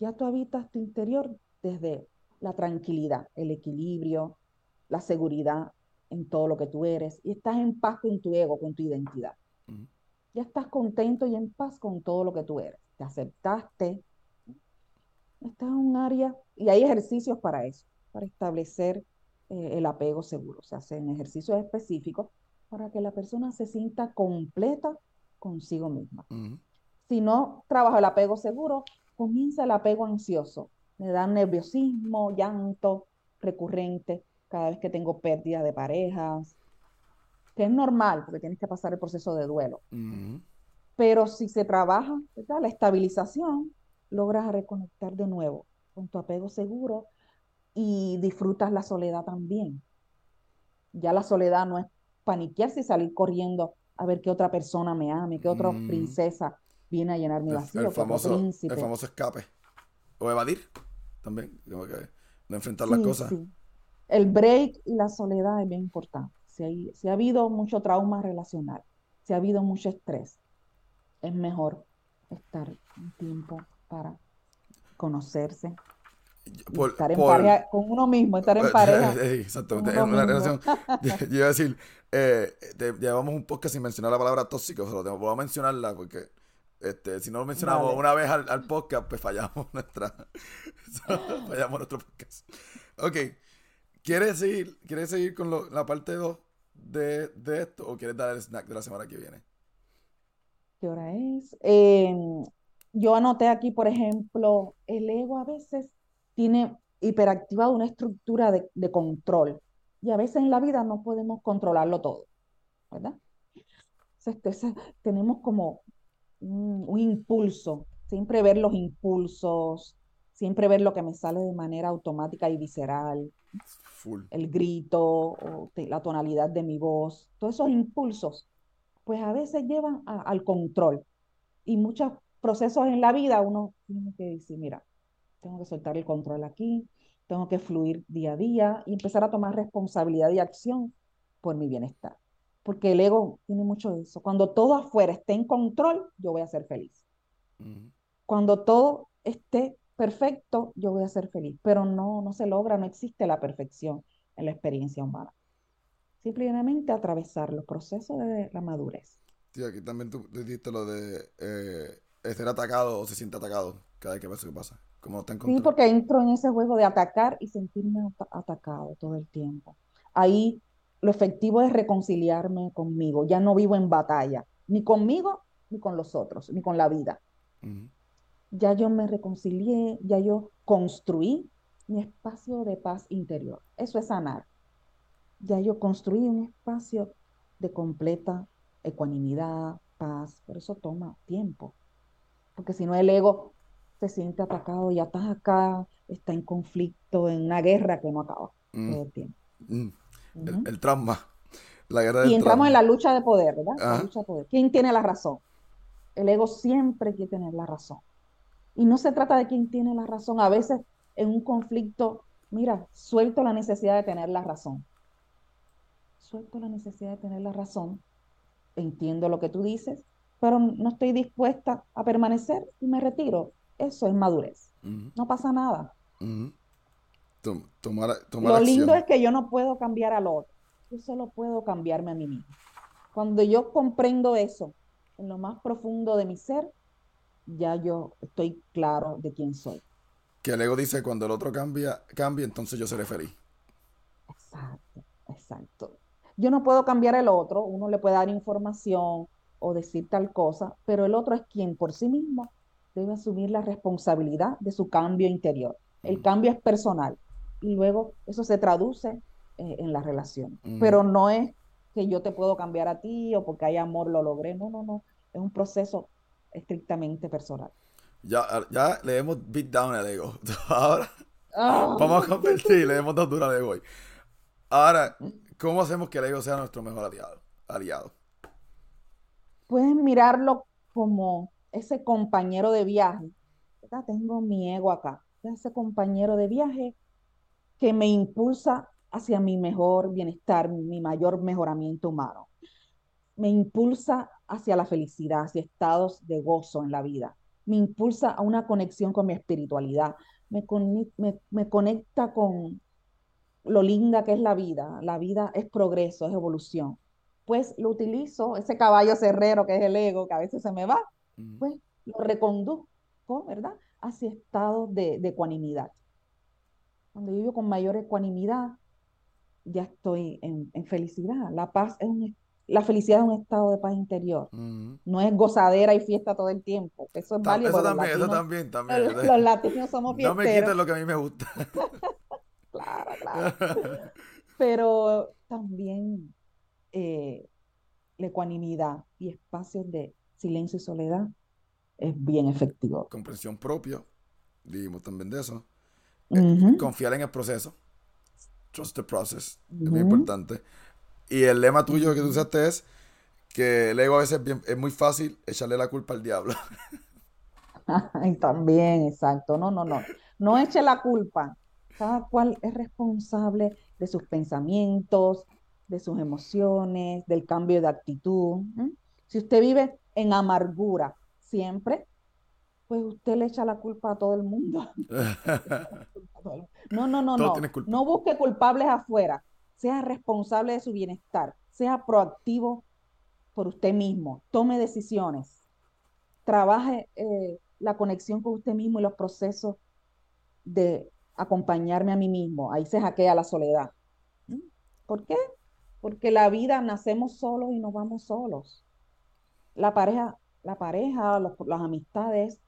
Ya tú habitas tu interior desde la tranquilidad, el equilibrio, la seguridad en todo lo que tú eres y estás en paz con tu ego, con tu identidad. Ya estás contento y en paz con todo lo que tú eres. Te aceptaste. Estás en un área y hay ejercicios para eso, para establecer eh, el apego seguro. Se hacen ejercicios específicos para que la persona se sienta completa consigo misma. Si no trabaja el apego seguro, comienza el apego ansioso. Me da nerviosismo, llanto recurrente cada vez que tengo pérdida de parejas, que es normal porque tienes que pasar el proceso de duelo. Pero si se trabaja la estabilización, logras reconectar de nuevo con tu apego seguro y disfrutas la soledad también. Ya la soledad no es paniquearse y salir corriendo a ver qué otra persona me ame, qué otra mm. princesa viene a llenar mi vacío. El, famoso, el famoso escape. O evadir también. Como que no enfrentar las cosas. El break y la soledad es bien importante. Si, si ha habido mucho trauma relacional, si ha habido mucho estrés, es mejor estar un tiempo para conocerse, estar en pareja con uno mismo, estar en pareja. Exactamente, en una relación. Yo iba a decir, eh, llevamos un podcast sin mencionar la palabra tóxico, solo voy a mencionarla porque este, si no lo mencionamos una vez al, podcast, pues fallamos nuestra fallamos nuestro podcast. Ok. ¿Quieres seguir, ¿quieres seguir con la parte 2 de, de, esto o quieres dar el snack de la semana que viene? ¿Qué hora es? Em, yo anoté aquí, por ejemplo, el ego a veces tiene hiperactivado una estructura de, de control y a veces en la vida no podemos controlarlo todo, ¿verdad? Entonces, tenemos como un, impulso, siempre ver los impulsos, siempre ver lo que me sale de manera automática y visceral, el grito, o la tonalidad de mi voz, todos esos impulsos, pues a veces llevan al control. Y muchos procesos en la vida uno tiene que decir, mira, tengo que soltar el control aquí, tengo que fluir día a día y empezar a tomar responsabilidad y acción por mi bienestar porque el ego tiene mucho de eso. Cuando todo afuera esté en control, yo voy a ser feliz. Cuando todo esté perfecto, yo voy a ser feliz. Pero no, no se logra, no existe la perfección en la experiencia humana. Simplemente atravesar los procesos de la madurez. Sí, aquí también tú dijiste lo de eh, ser atacado o se siente atacado cada vez que pasa que pasa. Como Sí, porque entro en ese juego de atacar y sentirme atacado todo el tiempo. Ahí lo efectivo es reconciliarme conmigo. Ya no vivo en batalla, ni conmigo, ni con los otros, ni con la vida. Ya yo me reconcilié, ya yo construí mi espacio de paz interior. Eso es sanar. Ya yo construí un espacio de completa ecuanimidad, paz. Por eso toma tiempo. Porque si no, el ego se siente atacado, y acá, está en conflicto, en una guerra que no acaba mm. todo el tiempo. Mm el, trauma. La guerra y entramos en la lucha de poder, ¿verdad? La lucha de poder. ¿Quién tiene la razón? El ego siempre quiere tener la razón. Y no se trata de quién tiene la razón. A veces en un conflicto, mira, suelto la necesidad de tener la razón. Suelto la necesidad de tener la razón. Entiendo lo que tú dices, pero no estoy dispuesta a permanecer y me retiro. Eso es madurez. No pasa nada lo lindo es que yo no puedo cambiar al otro, yo solo puedo cambiarme a mí mismo. Cuando yo comprendo eso en lo más profundo de mi ser, ya yo estoy claro de quién soy. Que el ego dice, cuando el otro cambia, cambia, entonces yo seré feliz. Exacto, exacto. Yo no puedo cambiar al otro, uno le puede dar información o decir tal cosa, pero el otro es quien por sí mismo debe asumir la responsabilidad de su cambio interior. El cambio es personal y luego eso se traduce eh, en la relación. Pero no es que yo te puedo cambiar a ti o porque hay amor lo logré, no, no, no, es un proceso estrictamente personal. Ya, ya le hemos beat down al ego. Ahora ah. vamos a convertir, le hemos dado dura al ego hoy. Ahora, ¿cómo hacemos que el ego sea nuestro mejor aliado? aliado? Puedes mirarlo como ese compañero de viaje. Tengo mi ego acá ese compañero de viaje que me impulsa hacia mi mejor bienestar, mi mayor mejoramiento humano. Me impulsa hacia la felicidad, hacia estados de gozo en la vida. Me impulsa a una conexión con mi espiritualidad. Me, me conecta con lo linda que es la vida. La vida es progreso, es evolución. Pues lo utilizo, ese caballo cerrero que es el ego, que a veces se me va, pues lo reconduzco, ¿verdad? Hacia estados de, de ecuanimidad. Cuando yo vivo con mayor ecuanimidad, ya estoy en, felicidad. La paz es un, la felicidad es un estado de paz interior. No es gozadera y fiesta todo el tiempo. Eso es válido. Eso también, eso también, también. Los, latinos somos fiesteros. No me quites lo que a mí me gusta. claro, claro. Pero también eh, la ecuanimidad y espacios de silencio y soledad es bien efectivo. Comprensión propia, dijimos también de eso. Confiar en el proceso. Trust the process. Es muy importante. Y el lema tuyo que tú usaste es que el ego a veces es, muy fácil echarle la culpa al diablo. También, exacto. No, no, no. No eche la culpa. Cada cual es responsable de sus pensamientos, de sus emociones, del cambio de actitud. Si usted vive en amargura siempre, pues usted le echa la culpa a todo el mundo. no, no, no, no. No busque culpables afuera. Sea responsable de su bienestar. Sea proactivo por usted mismo. Tome decisiones. Trabaje eh, la conexión con usted mismo y los procesos de acompañarme a mí mismo. Ahí se hackea la soledad. ¿Mm? ¿Por qué? Porque la vida nacemos solos y nos vamos solos. La pareja, la pareja, las amistades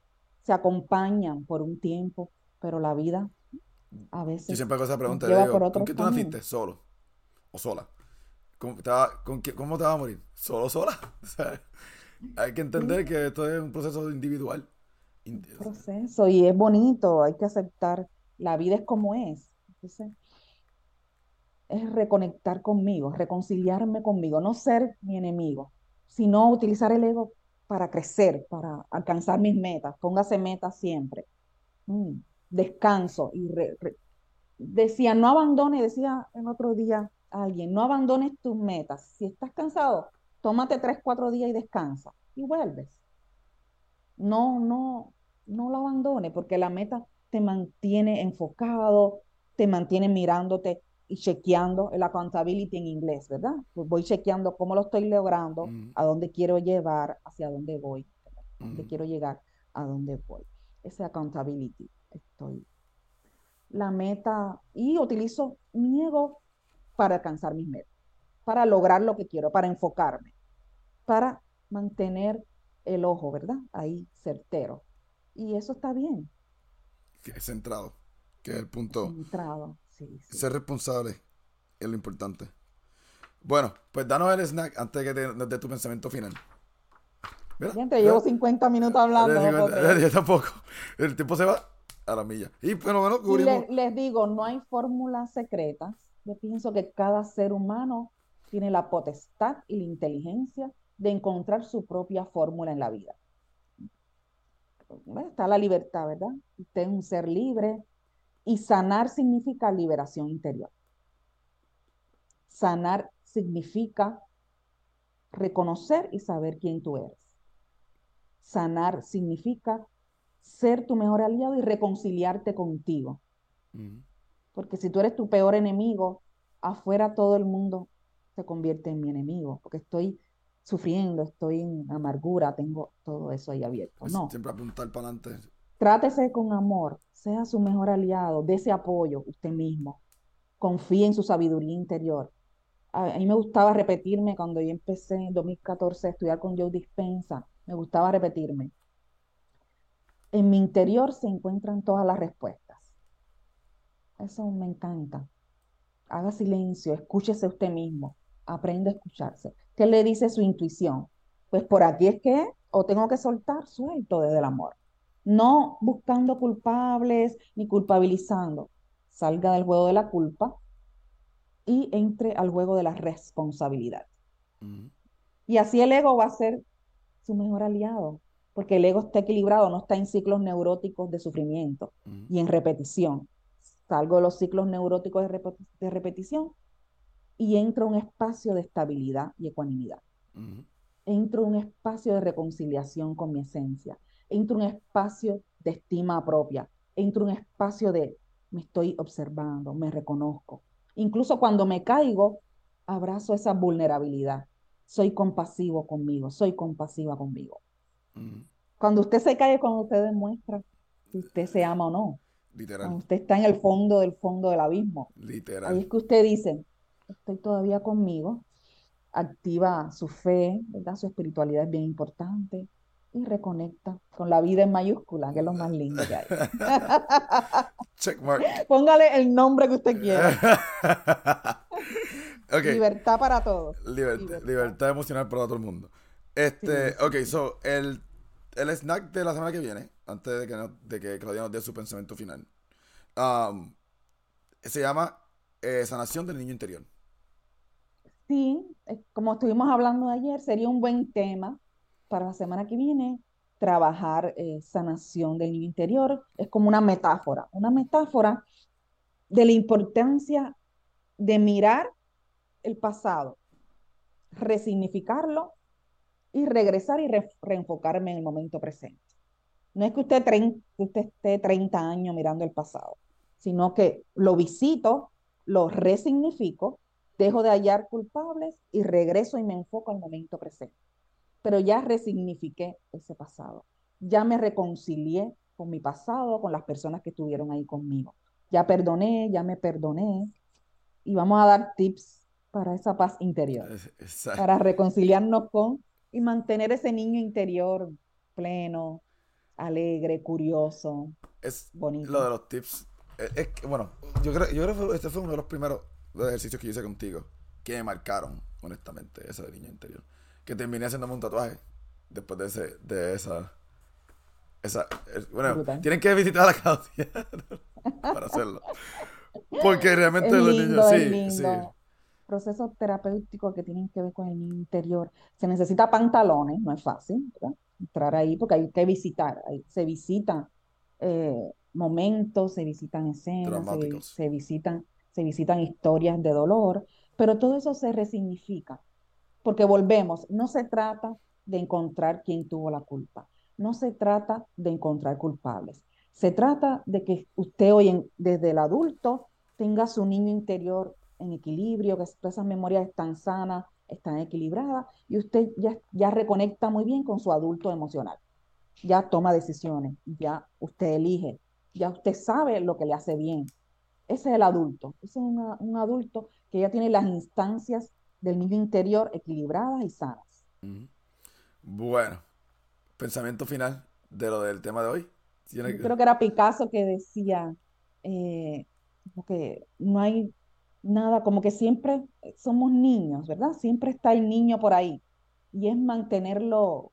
se acompañan por un tiempo, pero la vida a veces. Yo siempre hago esa pregunta. Digo, ¿Con qué tú naciste? ¿Solo? ¿O sola? ¿Cómo te, va, con ¿Cómo te vas a morir? ¿Solo o sola? hay que entender que esto es un proceso individual. Un proceso y es bonito, hay que aceptar. La vida es como es. Entonces, es reconectar conmigo, reconciliarme conmigo, no ser mi enemigo, sino utilizar el ego para crecer, para alcanzar mis metas. Póngase metas siempre. Mm, descanso. Y decía, no abandone, decía en otro día alguien, no abandones tus metas. Si estás cansado, tómate tres, cuatro días y descansa y vuelves. No, no, no lo abandone porque la meta te mantiene enfocado, te mantiene mirándote y chequeando el accountability en inglés, ¿verdad? Pues voy chequeando cómo lo estoy logrando, a dónde quiero llevar, hacia dónde voy, a dónde quiero llegar, a dónde voy. Ese accountability, estoy. La meta, y utilizo mi ego para alcanzar mis metas, para lograr lo que quiero, para enfocarme, para mantener el ojo, ¿verdad? Ahí certero. Y eso está bien. Centrado, que es el punto. Centrado. Ser responsable es lo importante. Bueno, pues danos el snack antes de que te dé tu pensamiento final. Gente, llevo 50 minutos hablando. yo tampoco. El tiempo se va a la milla. Y bueno, bueno, les, digo, no hay fórmulas secretas. Yo pienso que cada ser humano tiene la potestad y la inteligencia de encontrar su propia fórmula en la vida. Está la libertad, ¿verdad? Usted es un ser libre, y sanar significa liberación interior. Sanar significa reconocer y saber quién tú eres. Sanar significa ser tu mejor aliado y reconciliarte contigo. Porque si tú eres tu peor enemigo, afuera todo el mundo se convierte en mi enemigo, porque estoy sufriendo, estoy en amargura, tengo todo eso ahí abierto. Pues no. Siempre apuntar para adelante. Trátese con amor, sea su mejor aliado, ese apoyo usted mismo, confíe en su sabiduría interior. A, mí me gustaba repetirme cuando yo empecé en 2014 a estudiar con Joe Dispensa, me gustaba repetirme. En mi interior se encuentran todas las respuestas. Eso me encanta. Haga silencio, escúchese usted mismo, aprenda a escucharse. ¿Qué le dice su intuición? Pues por aquí es que, o tengo que soltar, suelto desde el amor no buscando culpables ni culpabilizando. Salga del juego de la culpa y entre al juego de la responsabilidad. Y así el ego va a ser su mejor aliado, porque el ego está equilibrado, no está en ciclos neuróticos de sufrimiento y en repetición. Salgo de los ciclos neuróticos de, repe- de repetición y entro a un espacio de estabilidad y ecuanimidad. Entro a un espacio de reconciliación con mi esencia. Entro a un espacio de estima propia. Entro a un espacio de me estoy observando, me reconozco. Incluso cuando me caigo, abrazo esa vulnerabilidad. Soy compasivo conmigo, soy compasiva conmigo. Ujú. Cuando usted se cae, cuando usted demuestra si usted se ama o no. Literal, Cuando usted está en el fondo del fondo del abismo. Ahí literal. es que usted dice, estoy todavía conmigo, activa su fe, ¿verdad? Su espiritualidad es bien importante y reconecta con la vida en mayúscula, que es lo más lindo que hay. Check mark. Póngale el nombre que usted quiera. Libertad para todos. Liber- Libertad. libertad emocional para todo el mundo. Este, ok, so, el, el snack de la semana que viene, antes de que, no- de que Claudia nos dé su pensamiento final, um, se llama eh, Sanación del Niño Interior. Sí, eh, como estuvimos hablando ayer, sería un buen tema para la semana que viene trabajar eh, sanación del niño interior. Es como una metáfora, una metáfora de la importancia de mirar el pasado, resignificarlo y regresar y re- reenfocarme en el momento presente. No es que usted, usted esté 30 años mirando el pasado, sino que lo visito, lo resignifico, dejo de hallar culpables y regreso y me enfoco al momento presente. Pero ya resignifiqué ese pasado, ya me reconcilié con mi pasado, con las personas que estuvieron ahí conmigo. Ya perdoné, ya me perdoné y vamos a dar tips para esa paz interior esa- para reconciliarnos con y mantener ese niño interior pleno, alegre, curioso, es bonito. lo de los tips. Es, es que, bueno, yo creo, yo creo que este fue uno de los primeros ejercicios que hice contigo que me marcaron, honestamente, eso de niño interior. Que terminé haciéndome un tatuaje después de, ese, de esa. esa es- bueno, Brutal. tienen que visitar a la Claudia para hacerlo. Porque realmente Es los lindo, niños, sí, lindo. sí. Procesos terapéuticos que tienen que ver con el interior. Se necesita pantalones, no es fácil, ¿verdad? Entrar ahí porque hay que visitar. ahí se visitan eh, momentos, se visitan escenas, se visitan, se visitan historias de dolor, pero todo eso se resignifica. Porque volvemos, no se trata de encontrar quién tuvo la culpa, no se trata de encontrar culpables, se trata de que usted hoy, en- desde el adulto, tenga su niño interior en equilibrio, que esas memorias están sanas, están equilibradas, y usted ya, ya reconecta muy bien con su adulto emocional. Ya toma decisiones, ya usted elige, ya usted sabe lo que le hace bien. Ese es el adulto, ese es un adulto que ya tiene las instancias del niño interior equilibradas y sanas. Bueno, pensamiento final de lo del tema de hoy. ¿Tiene Yo creo que era Picasso que decía eh, como que no hay nada, como que siempre somos niños, ¿verdad? Siempre está el niño por ahí. Y es mantenerlo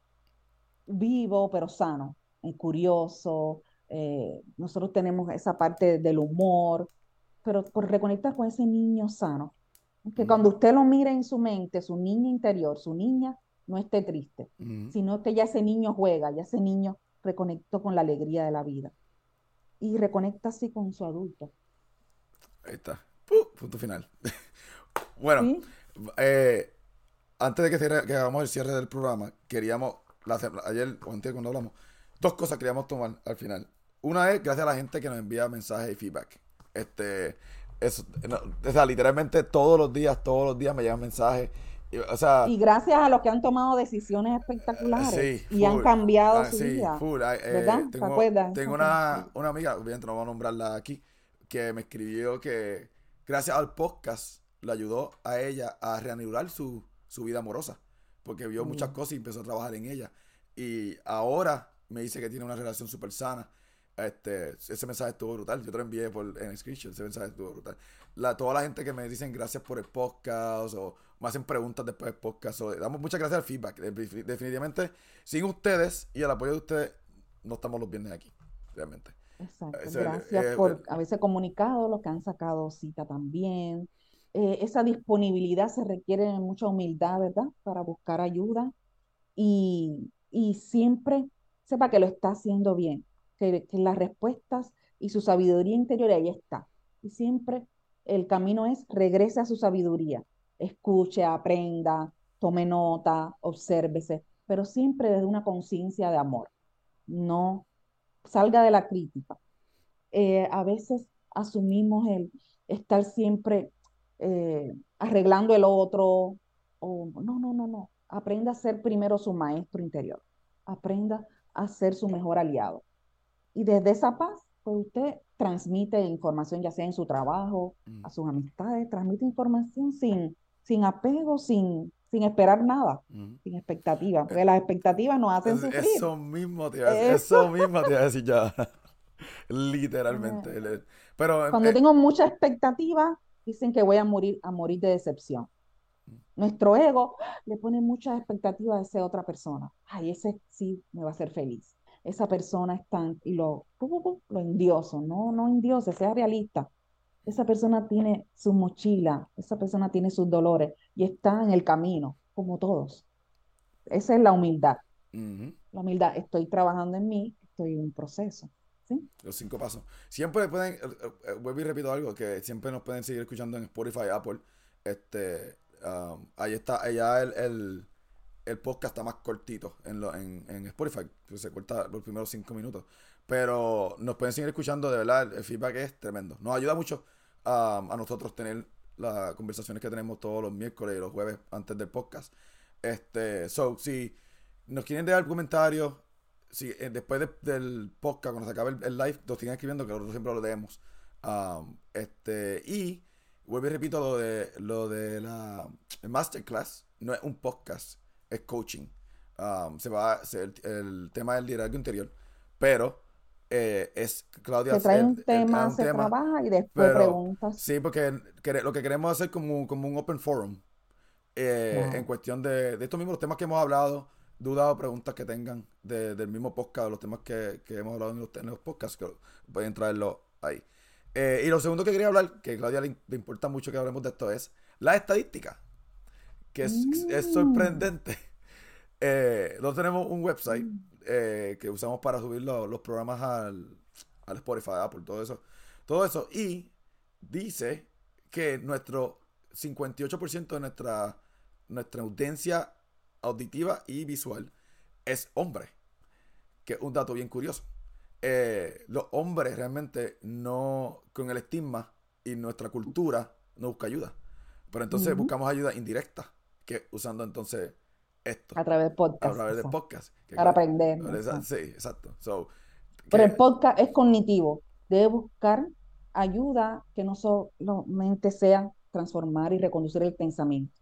vivo, pero sano, eh, curioso. eh, nosotros tenemos esa parte del humor, pero por reconectar con ese niño sano. Que Mm. cuando usted lo mire en su mente, su niño interior, su niña, no esté triste Ujú. sino que ya ese niño juega, ya ese niño reconectó con la alegría de la vida y reconecta así con su adulto. Ahí está. Pu- punto final. bueno, ¿sí? eh, antes de que, cierre- que hagamos el cierre del programa, queríamos, la ayer o antes cuando hablamos, dos cosas queríamos tomar al final. Una es gracias a la gente que nos envía mensajes y feedback. Este, eso, no, o sea, literalmente todos los días, todos los días me llegan mensajes. y, o sea, Y gracias a los que han tomado decisiones espectaculares Sí, y han cambiado Ah, su sí, vida. full. Ay, eh, ¿Verdad? ¿Te tengo acuerdas? tengo Esa una, una amiga, obviamente no voy a nombrarla aquí, que me escribió que gracias al podcast le ayudó a ella a reanudar su, su vida amorosa, porque vio muchas cosas y empezó a trabajar en ella. Y ahora me dice que tiene una relación súper sana. Este, ese mensaje estuvo brutal. Yo te lo envié por, en screenshot. Ese mensaje estuvo brutal. La, toda la gente que me dicen gracias por el podcast o me hacen preguntas después del podcast. o- damos muchas gracias al feedback. De- Definitivamente, sin ustedes y el apoyo de ustedes, no estamos los viernes aquí. Realmente. Exacto. Gracias eh, por eh. haberse comunicado, los que han sacado cita también. Eh, esa disponibilidad se requiere de mucha humildad, ¿verdad? Para buscar ayuda y, y siempre sepa que lo está haciendo bien, que, las respuestas y su sabiduría interior ahí está. Y siempre el camino es regrese a su sabiduría, escuche, aprenda, tome nota, obsérvese, pero siempre desde una conciencia de amor. No salga de la crítica. Eh, a veces asumimos el estar siempre eh, arreglando el otro. O, no, no, no, no. Aprenda a ser primero su maestro interior. Aprenda a ser su mejor aliado. Y desde esa paz, pues usted transmite información, ya sea en su trabajo, Mm. a sus amistades, transmite información sin, sin apego, sin, sin esperar nada, Ujú. sin expectativa, porque las expectativas nos hacen Es- sufrir. Eso mismo te iba a decir, Eso. eso mismo te iba a decir ya. Literalmente. Pero Cuando eh, tengo mucha expectativa, dicen que voy a morir, a morir de decepción. Nuestro ego le pone muchas expectativas a esa otra persona. Ay, ese sí me va a hacer feliz. Esa persona es tan, y lo, lo endioso. No, no endiose, sea realista. Esa persona tiene su mochila, esa persona tiene sus dolores y está en el camino, como todos. Esa es la humildad. La humildad, estoy trabajando en mí, estoy en un proceso. ¿sí? los cinco pasos. Siempre pueden, eh, eh, vuelvo y repito algo, que siempre nos pueden seguir escuchando en Spotify, Apple. Este, um, ahí está, allá el, el, el podcast está más cortito en, lo, en, en Spotify, que se corta los primeros cinco minutos. Pero nos pueden seguir escuchando, de verdad, el feedback es tremendo. Nos ayuda mucho um, a nosotros tener las conversaciones que tenemos todos los miércoles y los jueves antes del podcast. Este, so, si nos quieren dejar comentarios, si eh, después de- del podcast, cuando se acabe el, live, nos sigan escribiendo que nosotros siempre lo leemos. Um, este, y vuelvo y repito lo de lo de la masterclass, no es un podcast, es coaching. Um, se va se- el, el tema del liderazgo interior, pero eh, es Claudia Se trae un el- tema, se tema, trabaja y después pero preguntas. Sí, porque lo que queremos hacer como, como un open forum eh, en cuestión de, de estos mismos temas que hemos hablado, dudas o preguntas que tengan de- del mismo podcast, los temas que, que hemos hablado en los, en los podcasts, que pueden traerlo ahí. Eh, y lo segundo que quería hablar, que a Claudia le, le importa mucho que hablemos de esto, es la estadística, que es, es sorprendente. Eh, nosotros tenemos un website eh, que usamos para subir lo- los programas al, al Spotify, Apple, todo eso. Todo eso. Y dice que nuestro 58% de nuestra, nuestra audiencia auditiva y visual es hombre. Que es un dato bien curioso. Eh, los hombres realmente no, con el estigma y nuestra cultura, no busca ayuda. Pero entonces buscamos ayuda indirecta, que usando entonces esto A través de a podcast. través del exacto, podcast. que Para claro, aprender. esa-. Sí, exacto. So, Pero el podcast es cognitivo. Debe buscar ayuda que no solamente sea transformar y reconducir el pensamiento.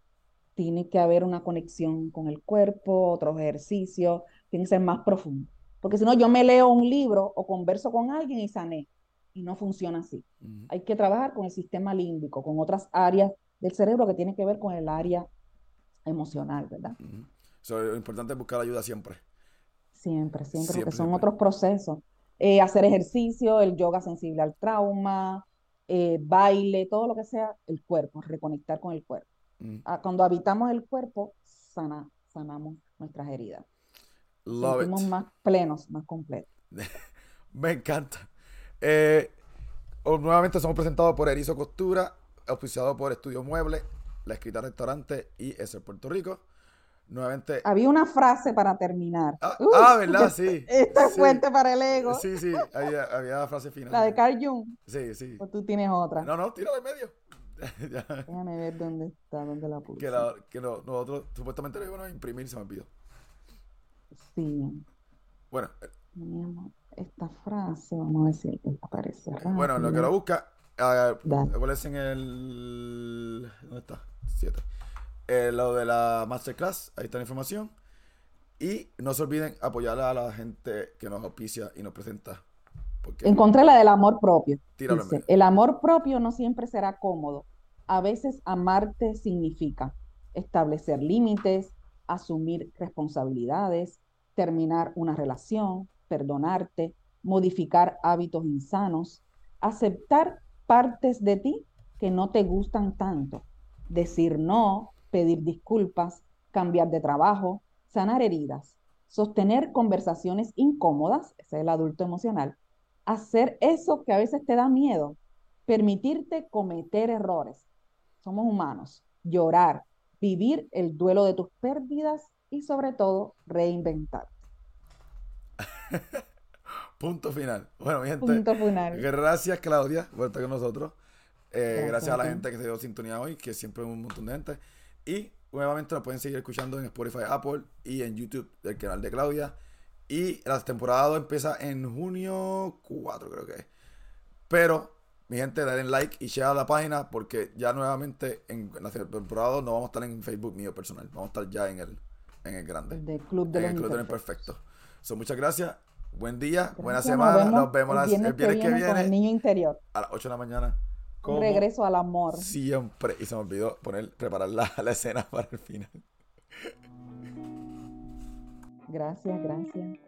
Tiene que haber una conexión con el cuerpo, otros ejercicios, tiene que ser más profundo. Porque si no, yo me leo un libro o converso con alguien y sané. Y no funciona así. Ujú. Hay que trabajar con el sistema límbico, con otras áreas del cerebro que tienen que ver con el área emocional, ¿verdad? So, lo importante es buscar ayuda siempre. Siempre, siempre, porque son siempre. otros procesos. Eh, hacer ejercicio, el yoga sensible al trauma, eh, baile, todo lo que sea el cuerpo, reconectar con el cuerpo. Ah, cuando habitamos el cuerpo, sana, sanamos nuestras heridas. Love Sentimos it. más plenos, más completos. Me encanta. Eh, nuevamente somos presentados por Erizo Costura, auspiciado por Estudio Mueble, La Escrita Restaurante y ese Puerto Rico. Nuevamente. Había una frase para terminar. Ah, ah, ¿verdad? Sí. Esta es sí. fuerte para el ego. Sí, sí, había, había frase final. La de Carl Jung. Sí, sí. O tú tienes otra. No, no, tira de medio. Déjame ver dónde está, dónde la puse. que la- que no- nosotros supuestamente lo íbamos a imprimir, se me olvidó. Sí, Bueno, eh, esta frase, vamos a ver si aparece bueno, en lo que lo busca, ah, Dale. ¿cuál es en el. ¿Dónde está? 7. lo de la masterclass, ahí está la información. Y no se olviden apoyar a la gente que nos auspicia y nos presenta. Porque Encontré la del amor propio. Dice, el amor propio no siempre será cómodo. A veces amarte significa establecer límites, asumir responsabilidades, terminar una relación, perdonarte, modificar hábitos insanos, aceptar partes de ti que no te gustan tanto, decir no, pedir disculpas, cambiar de trabajo, sanar heridas, sostener conversaciones incómodas, ese es el adulto emocional, hacer eso que a veces te da miedo, permitirte cometer errores. Somos humanos, llorar, vivir el duelo de tus pérdidas y sobre todo reinventar. Punto final. Bueno, mi gente. Punto final. Gracias, Claudia, por estar con nosotros. Eh, Gracias gracias, a la gente que se dio sintonía hoy, que siempre es un montón de gente. Y nuevamente nos pueden seguir escuchando en Spotify, Apple y en YouTube del canal de Claudia. Y la temporada 2 empieza en junio 4, creo que es. Pero, mi gente, denle like y share a la página porque ya nuevamente en la temporada 2 no vamos a estar en Facebook mío personal. Vamos a estar ya en el, en el grande. Del Club de en los el Club de los. Imperfectos. So, muchas gracias. Buen día, buena Gracias, semana. Nos vemos, el viernes, el viernes que viene, con el niño interior. a las 8 de la mañana. Como regreso al amor. Siempre. Y se me olvidó poner, preparar la, la escena para el final. Gracias, gracias.